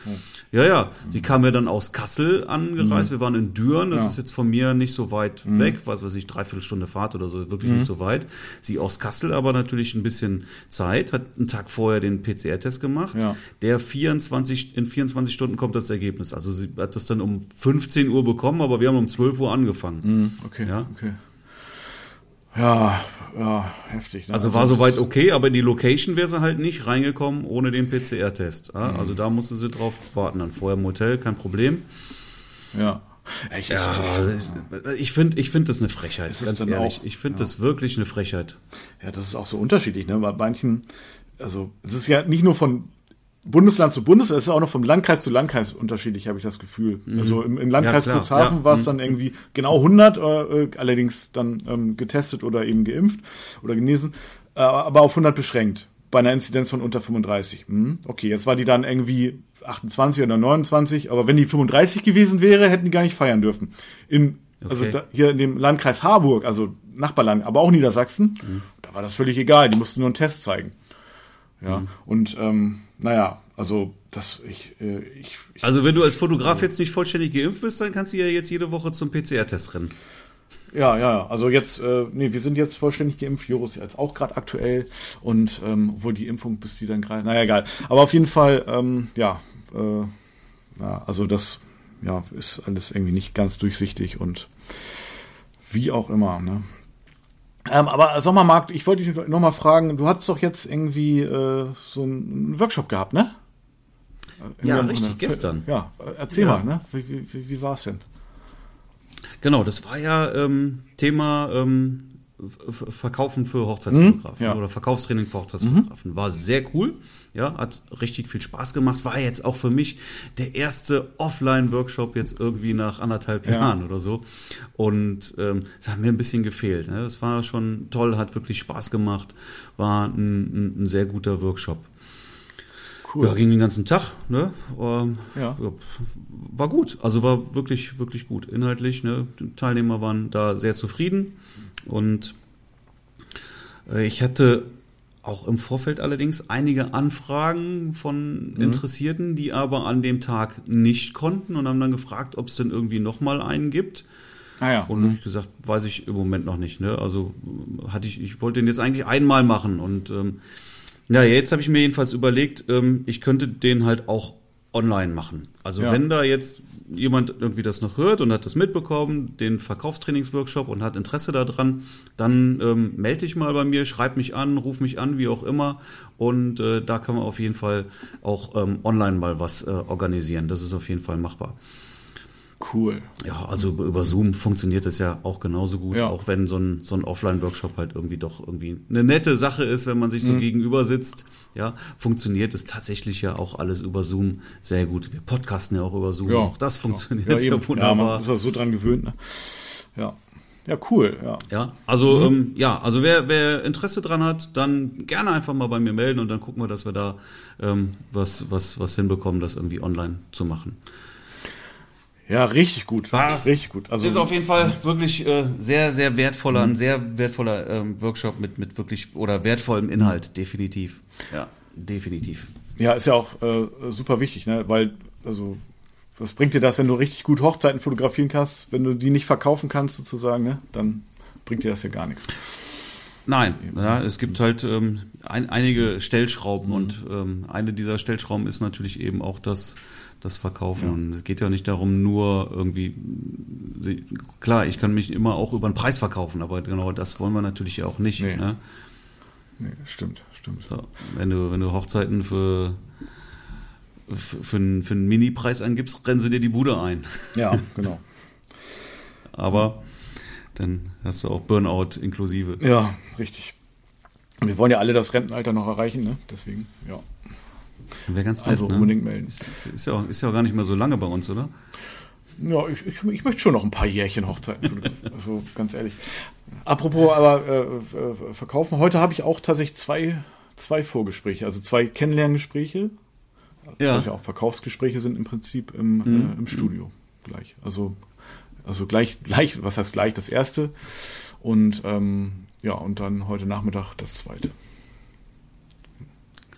[SPEAKER 2] ja, ja, ja die kam ja dann aus Kassel angereist. Mhm. Wir waren in Düren, das ja. ist jetzt von mir nicht so weit mhm. weg, was weiß ich, dreiviertel Stunde Fahrt oder so, wirklich nicht mhm. so weit. Sie aus Kassel aber natürlich ein bisschen Zeit, hat einen Tag vorher den PCR-Test gemacht. Ja. Der 24, in 24 Stunden kommt das Ergebnis. Also sie hat das dann um 15 Uhr bekommen, aber wir haben um 12 Uhr angefangen.
[SPEAKER 1] Mhm, okay, ja? okay. Ja, ja, heftig.
[SPEAKER 2] Ne? Also, also war soweit okay, aber in die Location wäre sie halt nicht reingekommen ohne den PCR-Test. Ja? Mhm. Also da musste sie drauf warten. Dann vorher im Hotel, kein Problem.
[SPEAKER 1] Ja.
[SPEAKER 2] Ich, ja, ich finde ich finde das eine Frechheit, ganz ehrlich. Auch, ich finde ja. das wirklich eine Frechheit.
[SPEAKER 1] Ja, das ist auch so unterschiedlich, ne? Bei manchen, also es ist ja nicht nur von Bundesland zu Bundesland, es ist auch noch vom Landkreis zu Landkreis unterschiedlich, habe ich das Gefühl. Mhm. Also im, im Landkreis ja, Cuxhaven ja. war es mhm. dann irgendwie genau 100, äh, allerdings dann ähm, getestet oder eben geimpft oder genesen, äh, aber auf 100 beschränkt bei einer Inzidenz von unter 35. Hm, okay, jetzt war die dann irgendwie 28 oder 29, aber wenn die 35 gewesen wäre, hätten die gar nicht feiern dürfen. In, also okay. Also da, hier in dem Landkreis Harburg, also Nachbarland, aber auch Niedersachsen, mhm. da war das völlig egal, die mussten nur einen Test zeigen. Ja, mhm. und ähm, naja, also das ich, äh, ich,
[SPEAKER 2] ich Also wenn du als Fotograf jetzt nicht vollständig geimpft bist, dann kannst du ja jetzt jede Woche zum PCR-Test rennen.
[SPEAKER 1] Ja, ja, also jetzt, äh, nee, wir sind jetzt vollständig geimpft, Joris jetzt auch gerade aktuell und ähm, obwohl die Impfung, bis die dann gerade, naja, egal. Aber auf jeden Fall, ähm, ja, äh, ja, also das ja, ist alles irgendwie nicht ganz durchsichtig und wie auch immer, ne? Ähm, aber sag mal, Marc, ich wollte dich noch mal fragen, du hattest doch jetzt irgendwie äh, so einen Workshop gehabt, ne?
[SPEAKER 2] ja, richtig, eine, gestern.
[SPEAKER 1] Ja, erzähl ja. mal, ne? Wie, wie, wie war es denn?
[SPEAKER 2] Genau, das war ja ähm, Thema ähm, Verkaufen für Hochzeitsfotografen mhm, ja. oder Verkaufstraining für Hochzeitsfotografen. Mhm. War sehr cool, ja, hat richtig viel Spaß gemacht. War jetzt auch für mich der erste Offline-Workshop jetzt irgendwie nach anderthalb ja. Jahren oder so. Und ähm, es hat mir ein bisschen gefehlt. Ne? Das war schon toll, hat wirklich Spaß gemacht, war ein, ein, sehr guter Workshop. Cool. Ja, ging den ganzen Tag, ne? Ähm, ja. War gut. Also war wirklich, wirklich gut. Inhaltlich, ne? Die Teilnehmer waren da sehr zufrieden. Und äh, ich hatte auch im Vorfeld allerdings einige Anfragen von mhm. Interessierten, die aber an dem Tag nicht konnten und haben dann gefragt, ob es denn irgendwie nochmal einen gibt. Ah ja. Und mhm. ich gesagt, weiß ich im Moment noch nicht. Ne? Also hatte ich, ich wollte den jetzt eigentlich einmal machen und ähm, ja, jetzt habe ich mir jedenfalls überlegt, ähm, ich könnte den halt auch online machen. Also ja. wenn da jetzt jemand irgendwie das noch hört und hat das mitbekommen, den Verkaufstrainingsworkshop und hat Interesse daran, dann ähm, melde dich mal bei mir, schreib mich an, ruf mich an, wie auch immer. Und äh, da kann man auf jeden Fall auch ähm, online mal was äh, organisieren. Das ist auf jeden Fall machbar.
[SPEAKER 1] Cool.
[SPEAKER 2] Ja, also über, über Zoom funktioniert das ja auch genauso gut, ja. auch wenn so ein, so ein Offline-Workshop halt irgendwie doch irgendwie eine nette Sache ist, wenn man sich so mhm. gegenüber sitzt. Ja, funktioniert es tatsächlich ja auch alles über Zoom sehr gut. Wir podcasten ja auch über Zoom. Ja. Auch das funktioniert ja, ja wunderbar. Ja, man
[SPEAKER 1] ist so dran gewöhnt. Ne? Ja. Ja, cool, ja.
[SPEAKER 2] Ja, also, mhm. ähm, ja, also wer, wer Interesse dran hat, dann gerne einfach mal bei mir melden und dann gucken wir, dass wir da ähm, was, was, was hinbekommen, das irgendwie online zu machen.
[SPEAKER 1] Ja, richtig gut.
[SPEAKER 2] War richtig gut. Also ist auf jeden Fall wirklich äh, sehr, sehr wertvoller, mhm. ein sehr wertvoller ähm, Workshop mit, mit wirklich oder wertvollem Inhalt, definitiv. Ja, definitiv.
[SPEAKER 1] Ja, ist ja auch äh, super wichtig, ne? Weil, also, was bringt dir das, wenn du richtig gut Hochzeiten fotografieren kannst, wenn du die nicht verkaufen kannst, sozusagen, ne? Dann bringt dir das ja gar nichts.
[SPEAKER 2] Nein, ja, es gibt halt ähm, ein, einige Stellschrauben mhm. und ähm, eine dieser Stellschrauben ist natürlich eben auch das das verkaufen. Ja. Und es geht ja nicht darum, nur irgendwie, klar, ich kann mich immer auch über den Preis verkaufen, aber genau das wollen wir natürlich auch nicht. Nee, ne?
[SPEAKER 1] nee stimmt, stimmt.
[SPEAKER 2] So, wenn du, wenn du Hochzeiten für, für, für, einen, für einen Mini-Preis eingibst, rennen sie dir die Bude ein.
[SPEAKER 1] Ja, genau.
[SPEAKER 2] aber dann hast du auch Burnout inklusive.
[SPEAKER 1] Ja, richtig. Wir wollen ja alle das Rentenalter noch erreichen, ne? Deswegen, ja.
[SPEAKER 2] Wäre ganz nett,
[SPEAKER 1] Also
[SPEAKER 2] ne?
[SPEAKER 1] unbedingt melden.
[SPEAKER 2] Ist, ist, ja auch, ist ja auch gar nicht mehr so lange bei uns, oder?
[SPEAKER 1] Ja, ich, ich, ich möchte schon noch ein paar Jährchen Hochzeiten Also ganz ehrlich. Apropos aber äh, äh, verkaufen, heute habe ich auch tatsächlich zwei, zwei Vorgespräche, also zwei Kennenlerngespräche. Ja. Was ja auch Verkaufsgespräche sind im Prinzip im, mhm. äh, im Studio gleich. Also Also gleich, gleich, was heißt gleich das erste? Und ähm, ja, und dann heute Nachmittag das zweite.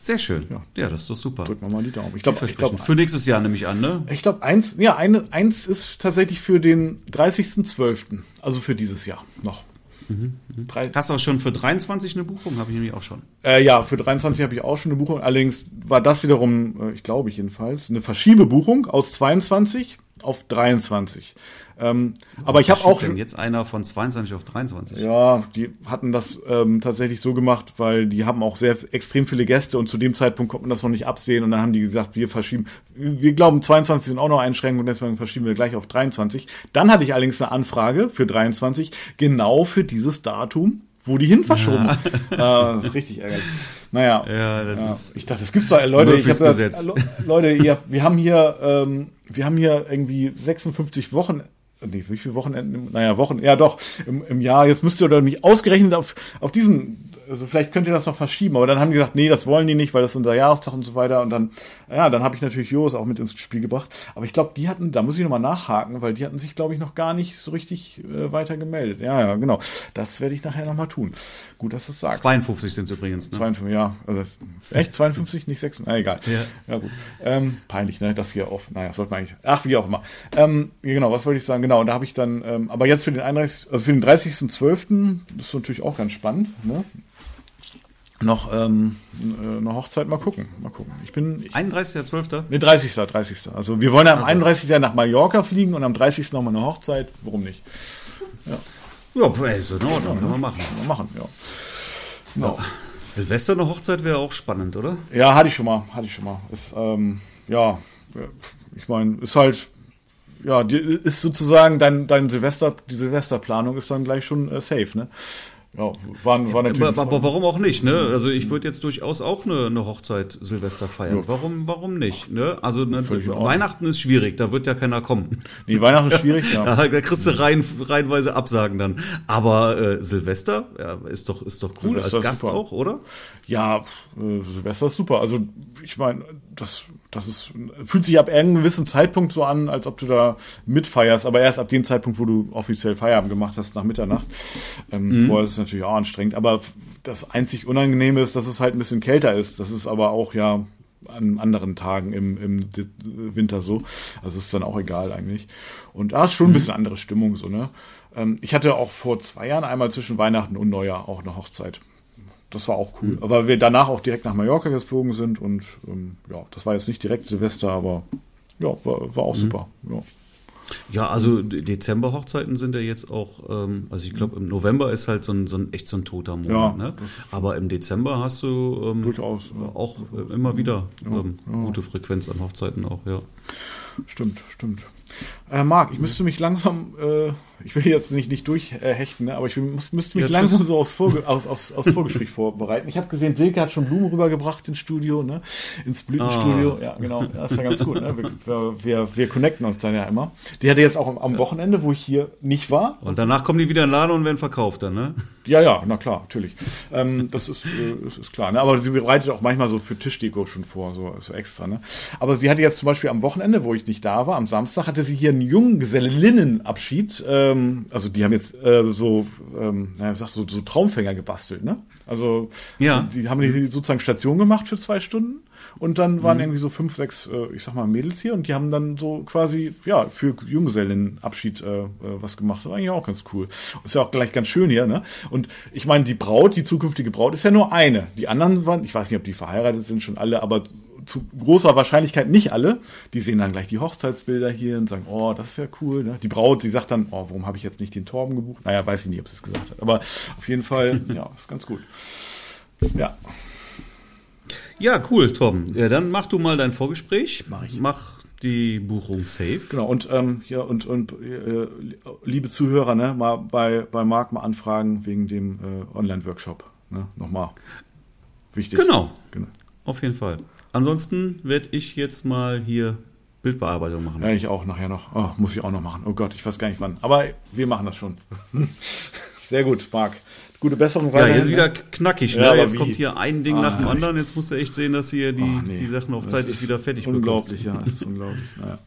[SPEAKER 2] Sehr schön. Ja, ja das ist doch super.
[SPEAKER 1] Drücken wir mal die Daumen.
[SPEAKER 2] Ich glaube, glaub, für nächstes Jahr nehme ich an, ne?
[SPEAKER 1] Ich glaube, eins, ja, eine, eins ist tatsächlich für den 30.12., also für dieses Jahr noch.
[SPEAKER 2] Mhm, mhm. Hast du auch schon für 23 eine Buchung? Habe ich nämlich auch schon.
[SPEAKER 1] Äh, ja, für 23 habe ich auch schon eine Buchung. Allerdings war das wiederum, äh, ich glaube ich jedenfalls, eine Verschiebebuchung aus 22 auf 23. Ähm, aber ich habe auch
[SPEAKER 2] denn jetzt einer von 22 auf 23.
[SPEAKER 1] Ja, die hatten das ähm, tatsächlich so gemacht, weil die haben auch sehr extrem viele Gäste und zu dem Zeitpunkt konnte man das noch nicht absehen und dann haben die gesagt, wir verschieben. Wir glauben 22 sind auch noch Einschränkungen, deswegen verschieben wir gleich auf 23. Dann hatte ich allerdings eine Anfrage für 23 genau für dieses Datum wo die hin verschoben. Ja. äh, das ist richtig ärgerlich. Naja,
[SPEAKER 2] ja, das ja. ist
[SPEAKER 1] ich dachte, es gibt's doch, Leute, ich hab das, Leute, ihr, wir haben hier, ähm, wir haben hier irgendwie 56 Wochen nee, wie viele Wochenenden? Naja, Wochen, ja doch, im, im Jahr. Jetzt müsst ihr doch nicht ausgerechnet auf, auf diesen, also vielleicht könnt ihr das noch verschieben, aber dann haben die gesagt, nee, das wollen die nicht, weil das ist unser Jahrestag und so weiter. Und dann, ja, dann habe ich natürlich Jos auch mit ins Spiel gebracht. Aber ich glaube, die hatten, da muss ich nochmal nachhaken, weil die hatten sich, glaube ich, noch gar nicht so richtig äh, weiter gemeldet. Ja, ja, genau. Das werde ich nachher nochmal tun. Gut, dass du es sagst.
[SPEAKER 2] 52 sind es übrigens,
[SPEAKER 1] ne? 52, ja. Also, echt? 52, nicht 6? Na, egal. Ja, ja gut. Ähm, peinlich, ne? Das hier auf, naja, sollte man eigentlich, ach, wie auch immer. Ähm, genau, was wollte ich sagen? Genau, und da habe ich dann, ähm, aber jetzt für den 31, also für den 30.12., das ist natürlich auch ganz spannend, ne? Noch ähm, äh, eine Hochzeit, mal gucken, mal gucken. Ich bin ich,
[SPEAKER 2] 31.12.
[SPEAKER 1] Nee, 30. 30. Also wir wollen am also. 31. nach Mallorca fliegen und am 30. nochmal eine Hochzeit. Warum nicht?
[SPEAKER 2] Ja. Ja, ist in Ordnung, ja, kann man machen. Kann man
[SPEAKER 1] machen, ja.
[SPEAKER 2] Genau. Silvester eine Hochzeit wäre auch spannend, oder?
[SPEAKER 1] Ja, hatte ich schon mal, hatte ich schon mal. Ist, ähm, ja, ich meine, ist halt, ja, ist sozusagen dein, dein Silvester, die Silvesterplanung ist dann gleich schon äh, safe, ne?
[SPEAKER 2] Ja, war, war natürlich. Aber, aber, warum auch nicht, ne? Also ich würde jetzt durchaus auch eine, eine Hochzeit Silvester feiern. Ja. Warum, warum nicht? Ne? Also ne, Weihnachten ist schwierig, da wird ja keiner kommen.
[SPEAKER 1] Nee, Weihnachten ist schwierig, ja.
[SPEAKER 2] da kriegst du rein, reihenweise Absagen dann. Aber äh, Silvester ja, ist doch, ist doch cool Silvester als Gast super. auch, oder?
[SPEAKER 1] Ja, äh, Silvester ist super. Also ich meine, das das ist, fühlt sich ab einem gewissen Zeitpunkt so an, als ob du da mitfeierst, aber erst ab dem Zeitpunkt, wo du offiziell Feierabend gemacht hast, nach Mitternacht. Ähm, mhm. Vorher ist es natürlich auch anstrengend, aber das einzig Unangenehme ist, dass es halt ein bisschen kälter ist. Das ist aber auch ja an anderen Tagen im, im Winter so. Also ist dann auch egal eigentlich. Und da ist schon ein mhm. bisschen andere Stimmung so, ne? Ähm, ich hatte auch vor zwei Jahren einmal zwischen Weihnachten und Neujahr auch eine Hochzeit das war auch cool. Mhm. Aber wir danach auch direkt nach Mallorca geflogen sind und ähm, ja, das war jetzt nicht direkt Silvester, aber ja, war, war auch mhm. super. Ja.
[SPEAKER 2] Ja, also Dezember-Hochzeiten sind ja jetzt auch, ähm, also ich glaube im November ist halt so ein, so ein echt so ein toter Monat, ja, ne? Aber im Dezember hast du ähm,
[SPEAKER 1] durchaus
[SPEAKER 2] auch äh, immer wieder ähm, ja, gute Frequenz an Hochzeiten auch, ja.
[SPEAKER 1] Stimmt, stimmt. Äh, Marc, ich müsste mich langsam, äh, ich will jetzt nicht, nicht durchhechten, ne, aber ich muss, müsste mich ja, langsam so aus, Vorge aus, aus, aus Vorgespräch vorbereiten. Ich habe gesehen, Silke hat schon Blumen rübergebracht ins Studio, ne? ins Blütenstudio. Ah. Ja, genau, das ist ja ganz gut. Ne? Wir, wir, wir connecten uns dann ja immer. Die hatte jetzt auch am, am Wochenende, wo ich hier nicht war.
[SPEAKER 2] Und danach kommen die wieder in den Laden und werden verkauft dann, ne?
[SPEAKER 1] Ja, ja, na klar, natürlich. Ähm, das, ist, äh, das ist klar. Ne? Aber sie bereitet auch manchmal so für Tischdeko schon vor, so, so extra. Ne? Aber sie hatte jetzt zum Beispiel am Wochenende, wo ich nicht da war, am Samstag, hatte sie hier einen Junggesellinnenabschied. Ähm, also die haben jetzt äh, so, ähm, naja, sag so, so Traumfänger gebastelt, ne? Also ja. die haben die sozusagen Station gemacht für zwei Stunden und dann waren mhm. irgendwie so fünf, sechs, äh, ich sag mal, Mädels hier und die haben dann so quasi, ja, für Junggesellinnenabschied äh, äh, was gemacht. Das war eigentlich auch ganz cool. Ist ja auch gleich ganz schön hier, ne? Und ich meine, die Braut, die zukünftige Braut, ist ja nur eine. Die anderen waren, ich weiß nicht, ob die verheiratet sind, schon alle, aber zu großer Wahrscheinlichkeit nicht alle. Die sehen dann gleich die Hochzeitsbilder hier und sagen, oh, das ist ja cool. Ne? Die Braut, die sagt dann, oh, warum habe ich jetzt nicht den Torben gebucht? Naja, weiß ich nicht, ob sie es gesagt hat. Aber auf jeden Fall, ja, ist ganz gut. Ja.
[SPEAKER 2] Ja, cool, Tom. Ja, dann mach du mal dein Vorgespräch.
[SPEAKER 1] Mach ich.
[SPEAKER 2] Mach die Buchung safe.
[SPEAKER 1] Genau, und ähm, ja, und, und äh, liebe Zuhörer, ne, mal bei, bei Marc mal anfragen wegen dem äh, Online-Workshop. Ne? Nochmal.
[SPEAKER 2] Wichtig. Genau. genau. Auf jeden Fall. Ansonsten werde ich jetzt mal hier Bildbearbeitung machen.
[SPEAKER 1] Ja, ich auch nachher noch. Oh, muss ich auch noch machen. Oh Gott, ich weiß gar nicht wann. Aber wir machen das schon. Sehr gut, Marc. Gute Besserung
[SPEAKER 2] weiterhin. Ja, jetzt wieder knackig. Ne? Ja, jetzt wie? kommt hier ein Ding ah, nach dem anderen. Jetzt musst du echt sehen, dass hier die, oh, nee. die Sachen auch zeitlich wieder fertig
[SPEAKER 1] unglaublich, bekommst. Unglaublich, ja. Das ist unglaublich. Naja.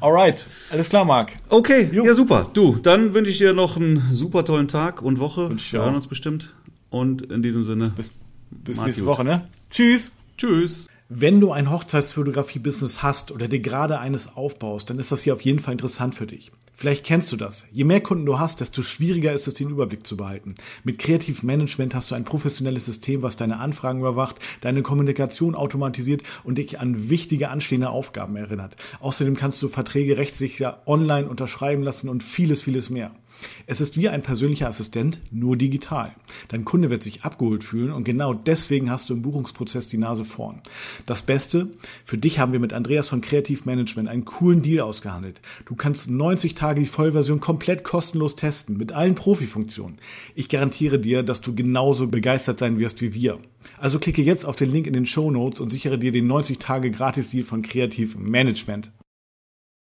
[SPEAKER 2] Alright, alles klar, Marc.
[SPEAKER 1] Okay, jo. ja super. Du, dann wünsche ich dir noch einen super tollen Tag und Woche.
[SPEAKER 2] Wir hören uns bestimmt. Und in diesem Sinne.
[SPEAKER 1] Bis, bis nächste Woche, ne? Tschüss.
[SPEAKER 2] Tschüss.
[SPEAKER 1] Wenn du ein Hochzeitsfotografie-Business hast oder dir gerade eines aufbaust, dann ist das hier auf jeden Fall interessant für dich. Vielleicht kennst du das. Je mehr Kunden du hast, desto schwieriger ist es, den Überblick zu behalten. Mit Kreativ Management hast du ein professionelles System, was deine Anfragen überwacht, deine Kommunikation automatisiert und dich an wichtige anstehende Aufgaben erinnert. Außerdem kannst du Verträge rechtssicher online unterschreiben lassen und vieles, vieles mehr. Es ist wie ein persönlicher Assistent, nur digital. Dein Kunde wird sich abgeholt fühlen und genau deswegen hast du im Buchungsprozess die Nase vorn. Das Beste, für dich haben wir mit Andreas von Kreativ Management einen coolen Deal ausgehandelt. Du kannst 90 Tage die Vollversion komplett kostenlos testen, mit allen Profifunktionen. Ich garantiere dir, dass du genauso begeistert sein wirst wie wir. Also klicke jetzt auf den Link in den Show Notes und sichere dir den 90 Tage Gratis-Deal von Kreativ Management.